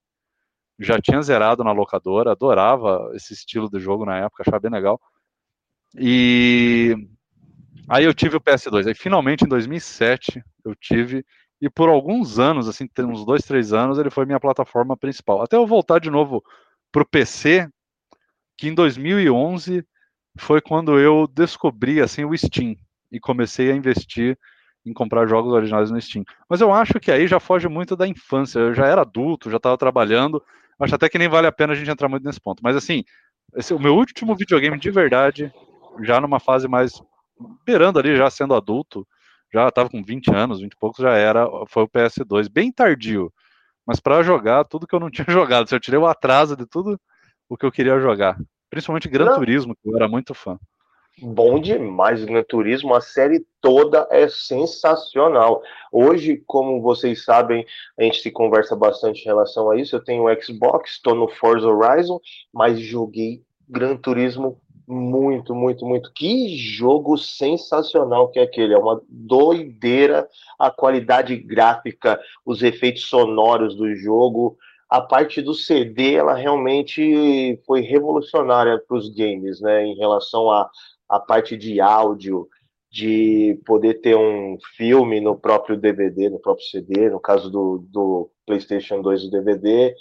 Speaker 1: já tinha zerado na locadora, adorava esse estilo de jogo na época, achava bem legal. E Aí eu tive o PS2. Aí finalmente em 2007 eu tive e por alguns anos, assim, uns dois, três anos, ele foi minha plataforma principal. Até eu voltar de novo para o PC, que em 2011 foi quando eu descobri assim o Steam e comecei a investir em comprar jogos originais no Steam. Mas eu acho que aí já foge muito da infância. Eu já era adulto, já estava trabalhando. Acho até que nem vale a pena a gente entrar muito nesse ponto. Mas assim, esse, o meu último videogame de verdade, já numa fase mais beirando ali, já sendo adulto, já estava com 20 anos, 20 e poucos, já era, foi o PS2, bem tardio, mas para jogar tudo que eu não tinha jogado, eu tirei o atraso de tudo o que eu queria jogar, principalmente Gran. Turismo, que eu era muito fã.
Speaker 2: Bom demais, Gran Turismo, a série toda é sensacional. Hoje, como vocês sabem, a gente se conversa bastante em relação a isso. Eu tenho o Xbox, estou no Forza Horizon, mas joguei Gran Turismo muito, muito, muito. Que jogo sensacional que é aquele. É uma doideira a qualidade gráfica, os efeitos sonoros do jogo. a parte do CD, ela realmente foi revolucionária para os games, né? Em relação a, a parte de áudio, de poder ter um filme no próprio DVD, no próprio CD, no caso do, do PlayStation 2 o DVD.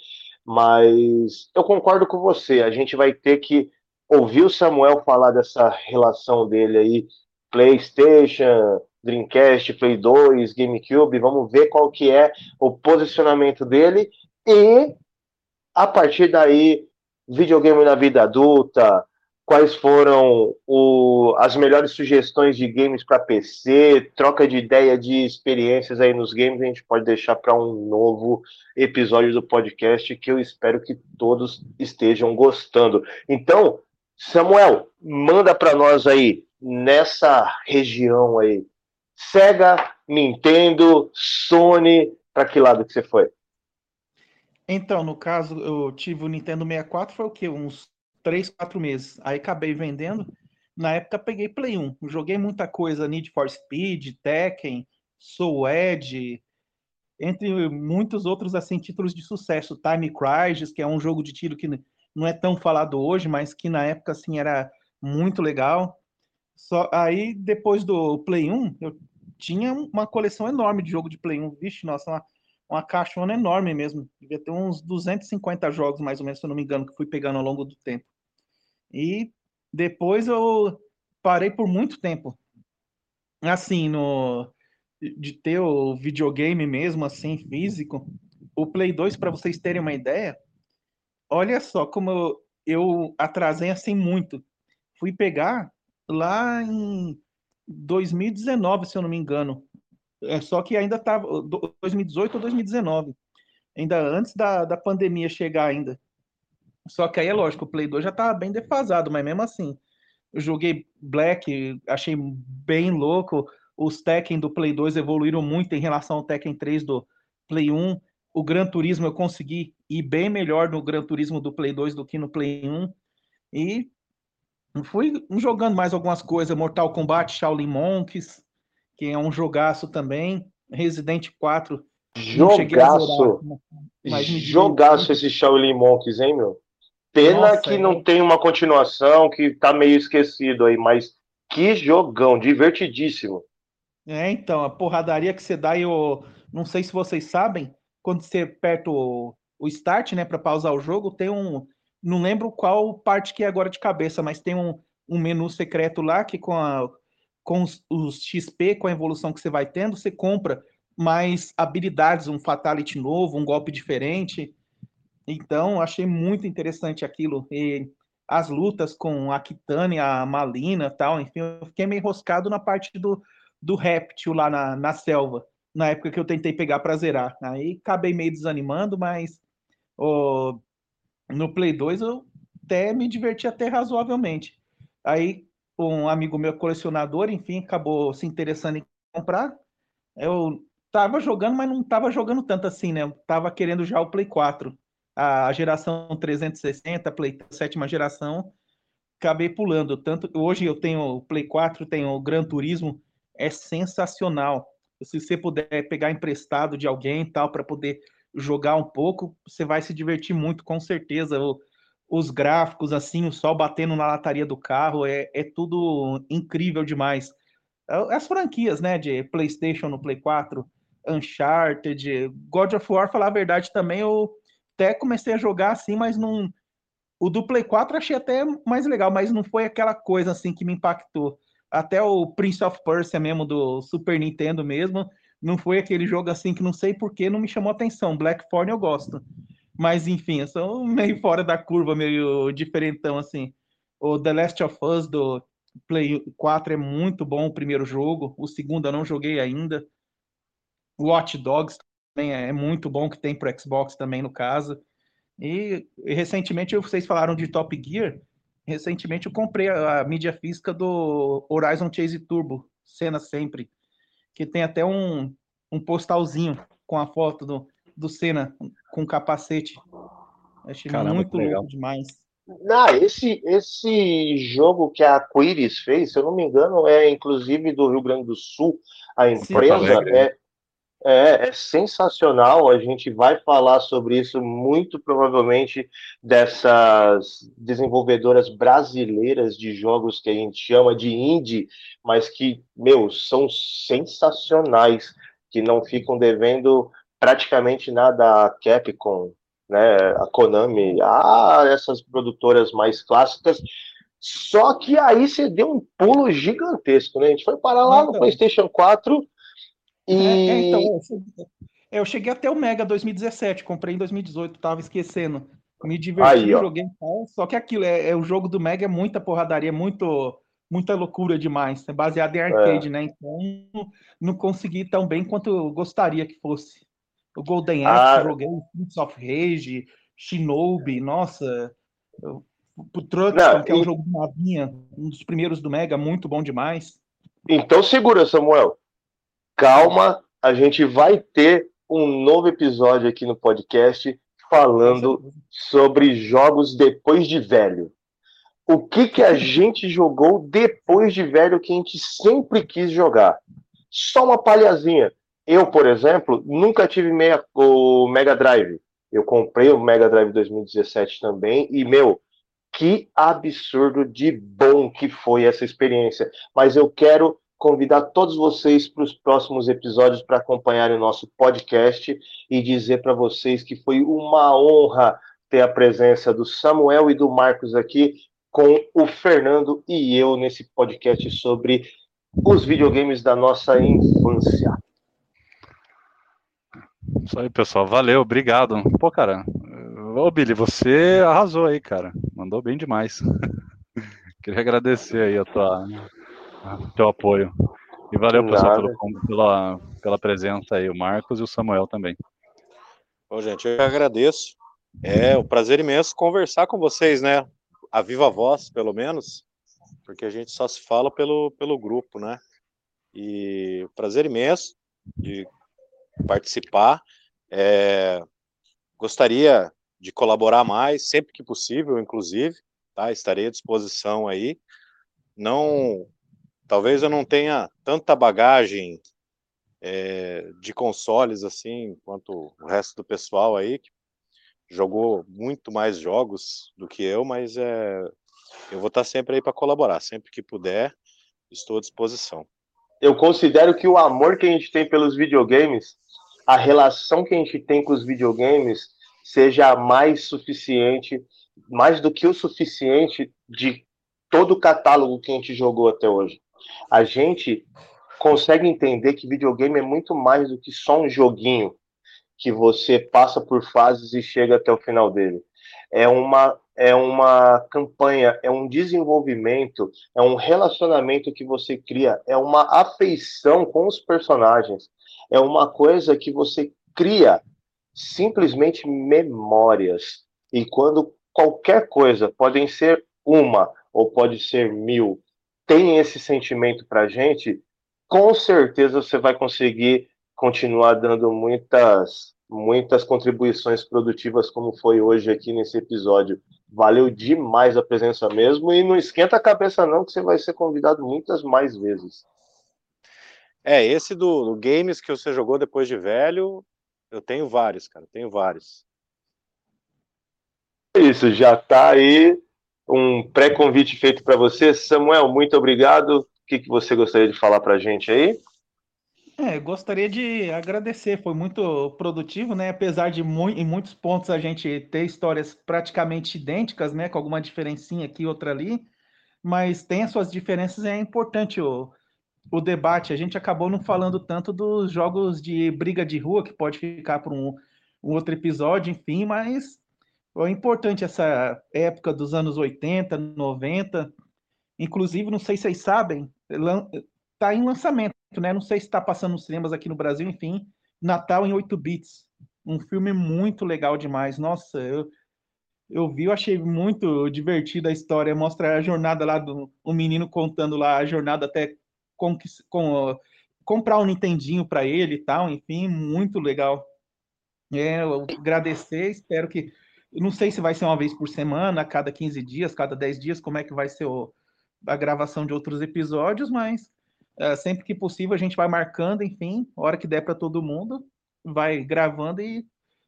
Speaker 2: Mas eu concordo com você, a gente vai ter que ouvir o Samuel falar dessa relação dele aí, PlayStation, Dreamcast, Play 2, GameCube, vamos ver qual que é o posicionamento dele e a partir daí, videogame na vida adulta, quais foram o, as melhores sugestões de games para PC, troca de ideia de experiências aí nos games, a gente pode deixar para um novo episódio do podcast que eu espero que todos estejam gostando. Então, Samuel, manda para nós aí nessa região aí. Sega, Nintendo, Sony, para que lado que você foi?
Speaker 3: Então, no caso, eu tive o Nintendo 64, foi o quê? Uns 3, 4 meses. Aí acabei vendendo. Na época peguei Play 1. Joguei muita coisa, Need for Speed, Tekken, Soul Edge, entre muitos outros assim títulos de sucesso. Time Crisis, que é um jogo de tiro que não é tão falado hoje, mas que na época assim era muito legal. Só aí depois do Play 1, eu tinha uma coleção enorme de jogo de Play 1. Vixe, nossa, uma uma caixona enorme mesmo. Devia ter uns 250 jogos, mais ou menos, se eu não me engano, que fui pegando ao longo do tempo. E depois eu parei por muito tempo. Assim, no de ter o videogame mesmo, assim, físico. O Play 2, para vocês terem uma ideia, olha só como eu, eu atrasei assim muito. Fui pegar lá em 2019, se eu não me engano. É, só que ainda estava 2018 ou 2019, ainda antes da, da pandemia chegar ainda. Só que aí é lógico, o Play 2 já estava bem defasado, mas mesmo assim, eu joguei Black, achei bem louco. Os Tekken do Play 2 evoluíram muito em relação ao Tekken 3 do Play 1. O Gran Turismo eu consegui ir bem melhor no Gran Turismo do Play 2 do que no Play 1. E fui jogando mais algumas coisas, Mortal Kombat, Shaolin Monks, que é um jogaço também. Resident 4.
Speaker 2: Jogaço. Zerar, jogaço esse Shaolin Monks, hein, meu? Pena Nossa, que é... não tem uma continuação, que tá meio esquecido aí, mas que jogão, divertidíssimo.
Speaker 3: É, então, a porradaria que você dá, eu não sei se vocês sabem, quando você aperta o, o start, né, para pausar o jogo, tem um, não lembro qual parte que é agora de cabeça, mas tem um, um menu secreto lá que com a, com os, os, XP, com a evolução que você vai tendo, você compra mais habilidades, um fatality novo, um golpe diferente. Então, achei muito interessante aquilo. E as lutas com a Kitane, a Malina tal, enfim, eu fiquei meio enroscado na parte do, do réptil lá na, na selva, na época que eu tentei pegar para zerar. Aí acabei meio desanimando, mas oh, no Play 2 eu até me diverti até razoavelmente. Aí um amigo meu colecionador, enfim, acabou se interessando em comprar. Eu tava jogando, mas não tava jogando tanto assim, né? Eu tava querendo já o Play 4. A geração 360, Play sétima geração, acabei pulando. Tanto hoje eu tenho o Play 4, tenho o Gran Turismo, é sensacional. Se você puder pegar emprestado de alguém tal para poder jogar um pouco, você vai se divertir muito, com certeza. O, os gráficos, assim, o sol batendo na lataria do carro, é, é tudo incrível demais. É, as franquias, né, de PlayStation no Play 4, Uncharted, God of War, falar a verdade também, eu até comecei a jogar assim, mas não. O do Play 4 achei até mais legal, mas não foi aquela coisa assim que me impactou. Até o Prince of Persia mesmo do Super Nintendo mesmo, não foi aquele jogo assim que não sei por que não me chamou atenção. Blackthorn eu gosto. Mas, enfim, eu sou meio fora da curva, meio diferentão, assim. O The Last of Us do Play 4 é muito bom o primeiro jogo. O segundo eu não joguei ainda. Watch Dogs é muito bom, que tem para Xbox também, no caso. E, e recentemente, vocês falaram de Top Gear. Recentemente eu comprei a, a mídia física do Horizon Chase Turbo, cena sempre. Que tem até um, um postalzinho com a foto do, do Senna com capacete. Achei Caramba, muito legal demais.
Speaker 2: Não, esse, esse jogo que a Quiris fez, se eu não me engano, é inclusive do Rio Grande do Sul, a empresa Sim, é, É, é sensacional. A gente vai falar sobre isso muito provavelmente dessas desenvolvedoras brasileiras de jogos que a gente chama de indie, mas que, meu, são sensacionais, que não ficam devendo praticamente nada a Capcom, né, a Konami, a essas produtoras mais clássicas. Só que aí você deu um pulo gigantesco, né? A gente foi parar lá então, no PlayStation 4 e. É, é, então,
Speaker 3: eu cheguei até o Mega 2017, comprei em 2018, tava esquecendo. Me diverti, aí, joguei só que aquilo, é, é, o jogo do Mega é muita porradaria, muito, muita loucura demais, é baseado em arcade, é. né? Então não consegui tão bem quanto eu gostaria que fosse. O Golden Axe, ah. joguei Streets of Rage, Shinobi, nossa. Eu, o Truxton, que é um jogo de navinha, um dos primeiros do Mega, muito bom demais.
Speaker 2: Então segura, Samuel. Calma, a gente vai ter um novo episódio aqui no podcast falando sobre jogos depois de velho. O que que a gente jogou depois de velho que a gente sempre quis jogar? Só uma palhazinha. Eu, por exemplo, nunca tive meia, o Mega Drive. Eu comprei o Mega Drive 2017 também e, meu, que absurdo de bom que foi essa experiência. Mas eu quero convidar todos vocês para os próximos episódios para acompanharem o nosso podcast e dizer para vocês que foi uma honra ter a presença do Samuel e do Marcos aqui com o Fernando e eu nesse podcast sobre os videogames da nossa infância.
Speaker 1: Isso aí, pessoal. Valeu, obrigado. Pô, cara. Ô, Billy, você arrasou aí, cara. Mandou bem demais. Queria agradecer aí a tua, teu apoio. E valeu, pessoal, pelo, pela, pela presença aí, o Marcos e o Samuel também.
Speaker 4: Bom, gente, eu agradeço. É um prazer imenso conversar com vocês, né? A viva voz, pelo menos, porque a gente só se fala pelo, pelo grupo, né? E prazer imenso de participar. É, gostaria de colaborar mais, sempre que possível, inclusive, tá? Estarei à disposição aí. Não, talvez eu não tenha tanta bagagem é, de consoles assim quanto o resto do pessoal aí que jogou muito mais jogos do que eu, mas é, eu vou estar sempre aí para colaborar, sempre que puder, estou à disposição.
Speaker 2: Eu considero que o amor que a gente tem pelos videogames a relação que a gente tem com os videogames seja mais suficiente, mais do que o suficiente de todo o catálogo que a gente jogou até hoje. A gente consegue entender que videogame é muito mais do que só um joguinho que você passa por fases e chega até o final dele. É uma é uma campanha, é um desenvolvimento, é um relacionamento que você cria, é uma afeição com os personagens é uma coisa que você cria simplesmente memórias. E quando qualquer coisa, podem ser uma ou pode ser mil, tem esse sentimento para gente, com certeza você vai conseguir continuar dando muitas muitas contribuições produtivas como foi hoje aqui nesse episódio. Valeu demais a presença mesmo e não esquenta a cabeça não que você vai ser convidado muitas mais vezes.
Speaker 4: É, esse do, do, games que você jogou depois de velho, eu tenho vários, cara, tenho vários.
Speaker 2: Isso, já está aí um pré-convite feito para você. Samuel, muito obrigado. O que, que você gostaria de falar para a gente aí?
Speaker 3: É, gostaria de agradecer, foi muito produtivo, né? Apesar de mu em muitos pontos a gente ter histórias praticamente idênticas, né? Com alguma diferencinha aqui, outra ali, mas tem as suas diferenças, é importante o, o debate, a gente acabou não falando tanto dos jogos de briga de rua, que pode ficar para um, um, outro episódio, enfim, mas é importante essa época dos anos 80, 90. Inclusive, não sei se vocês sabem, está em lançamento, né? Não sei se está passando nos cinemas aqui no Brasil, enfim, Natal em 8 bits. Um filme muito legal demais. Nossa, eu, eu vi, eu achei muito divertida a história. Mostra a jornada lá do um menino contando lá a jornada até com, com, comprar um Nintendinho para ele e tal, enfim, muito legal. É, eu agradecer, espero que. Não sei se vai ser uma vez por semana, cada 15 dias, cada 10 dias, como é que vai ser o, a gravação de outros episódios, mas Uh, sempre que possível a gente vai marcando, enfim, hora que der para todo mundo, vai gravando e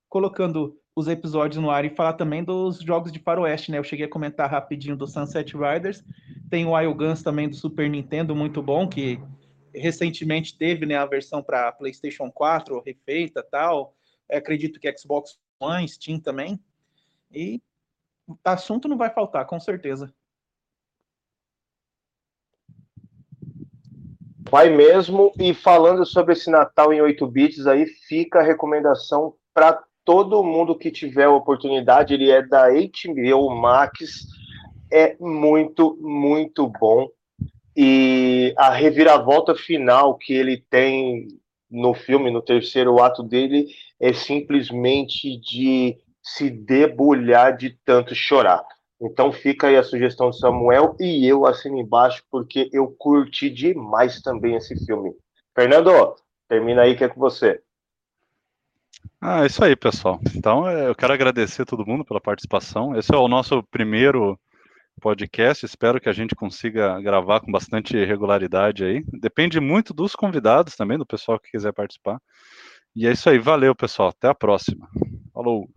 Speaker 3: colocando os episódios no ar e falar também dos jogos de faroeste, né? Eu cheguei a comentar rapidinho do Sunset Riders, tem o Wild Guns também do Super Nintendo, muito bom, que recentemente teve né, a versão para PlayStation 4 refeita tal. Eu acredito que Xbox One, Steam também. E assunto não vai faltar, com certeza.
Speaker 2: Vai mesmo. E falando sobre esse Natal em 8 bits, aí fica a recomendação para todo mundo que tiver a oportunidade. Ele é da HBO Max. É muito, muito bom. E a reviravolta final que ele tem no filme, no terceiro ato dele, é simplesmente de se debulhar de tanto chorar. Então fica aí a sugestão do Samuel e eu assino embaixo porque eu curti demais também esse filme. Fernando, termina aí que é com você.
Speaker 1: Ah, é isso aí, pessoal. Então é, eu quero agradecer a todo mundo pela participação. Esse é o nosso primeiro podcast. Espero que a gente consiga gravar com bastante regularidade aí. Depende muito dos convidados também, do pessoal que quiser participar. E é isso aí. Valeu, pessoal. Até a próxima. Falou.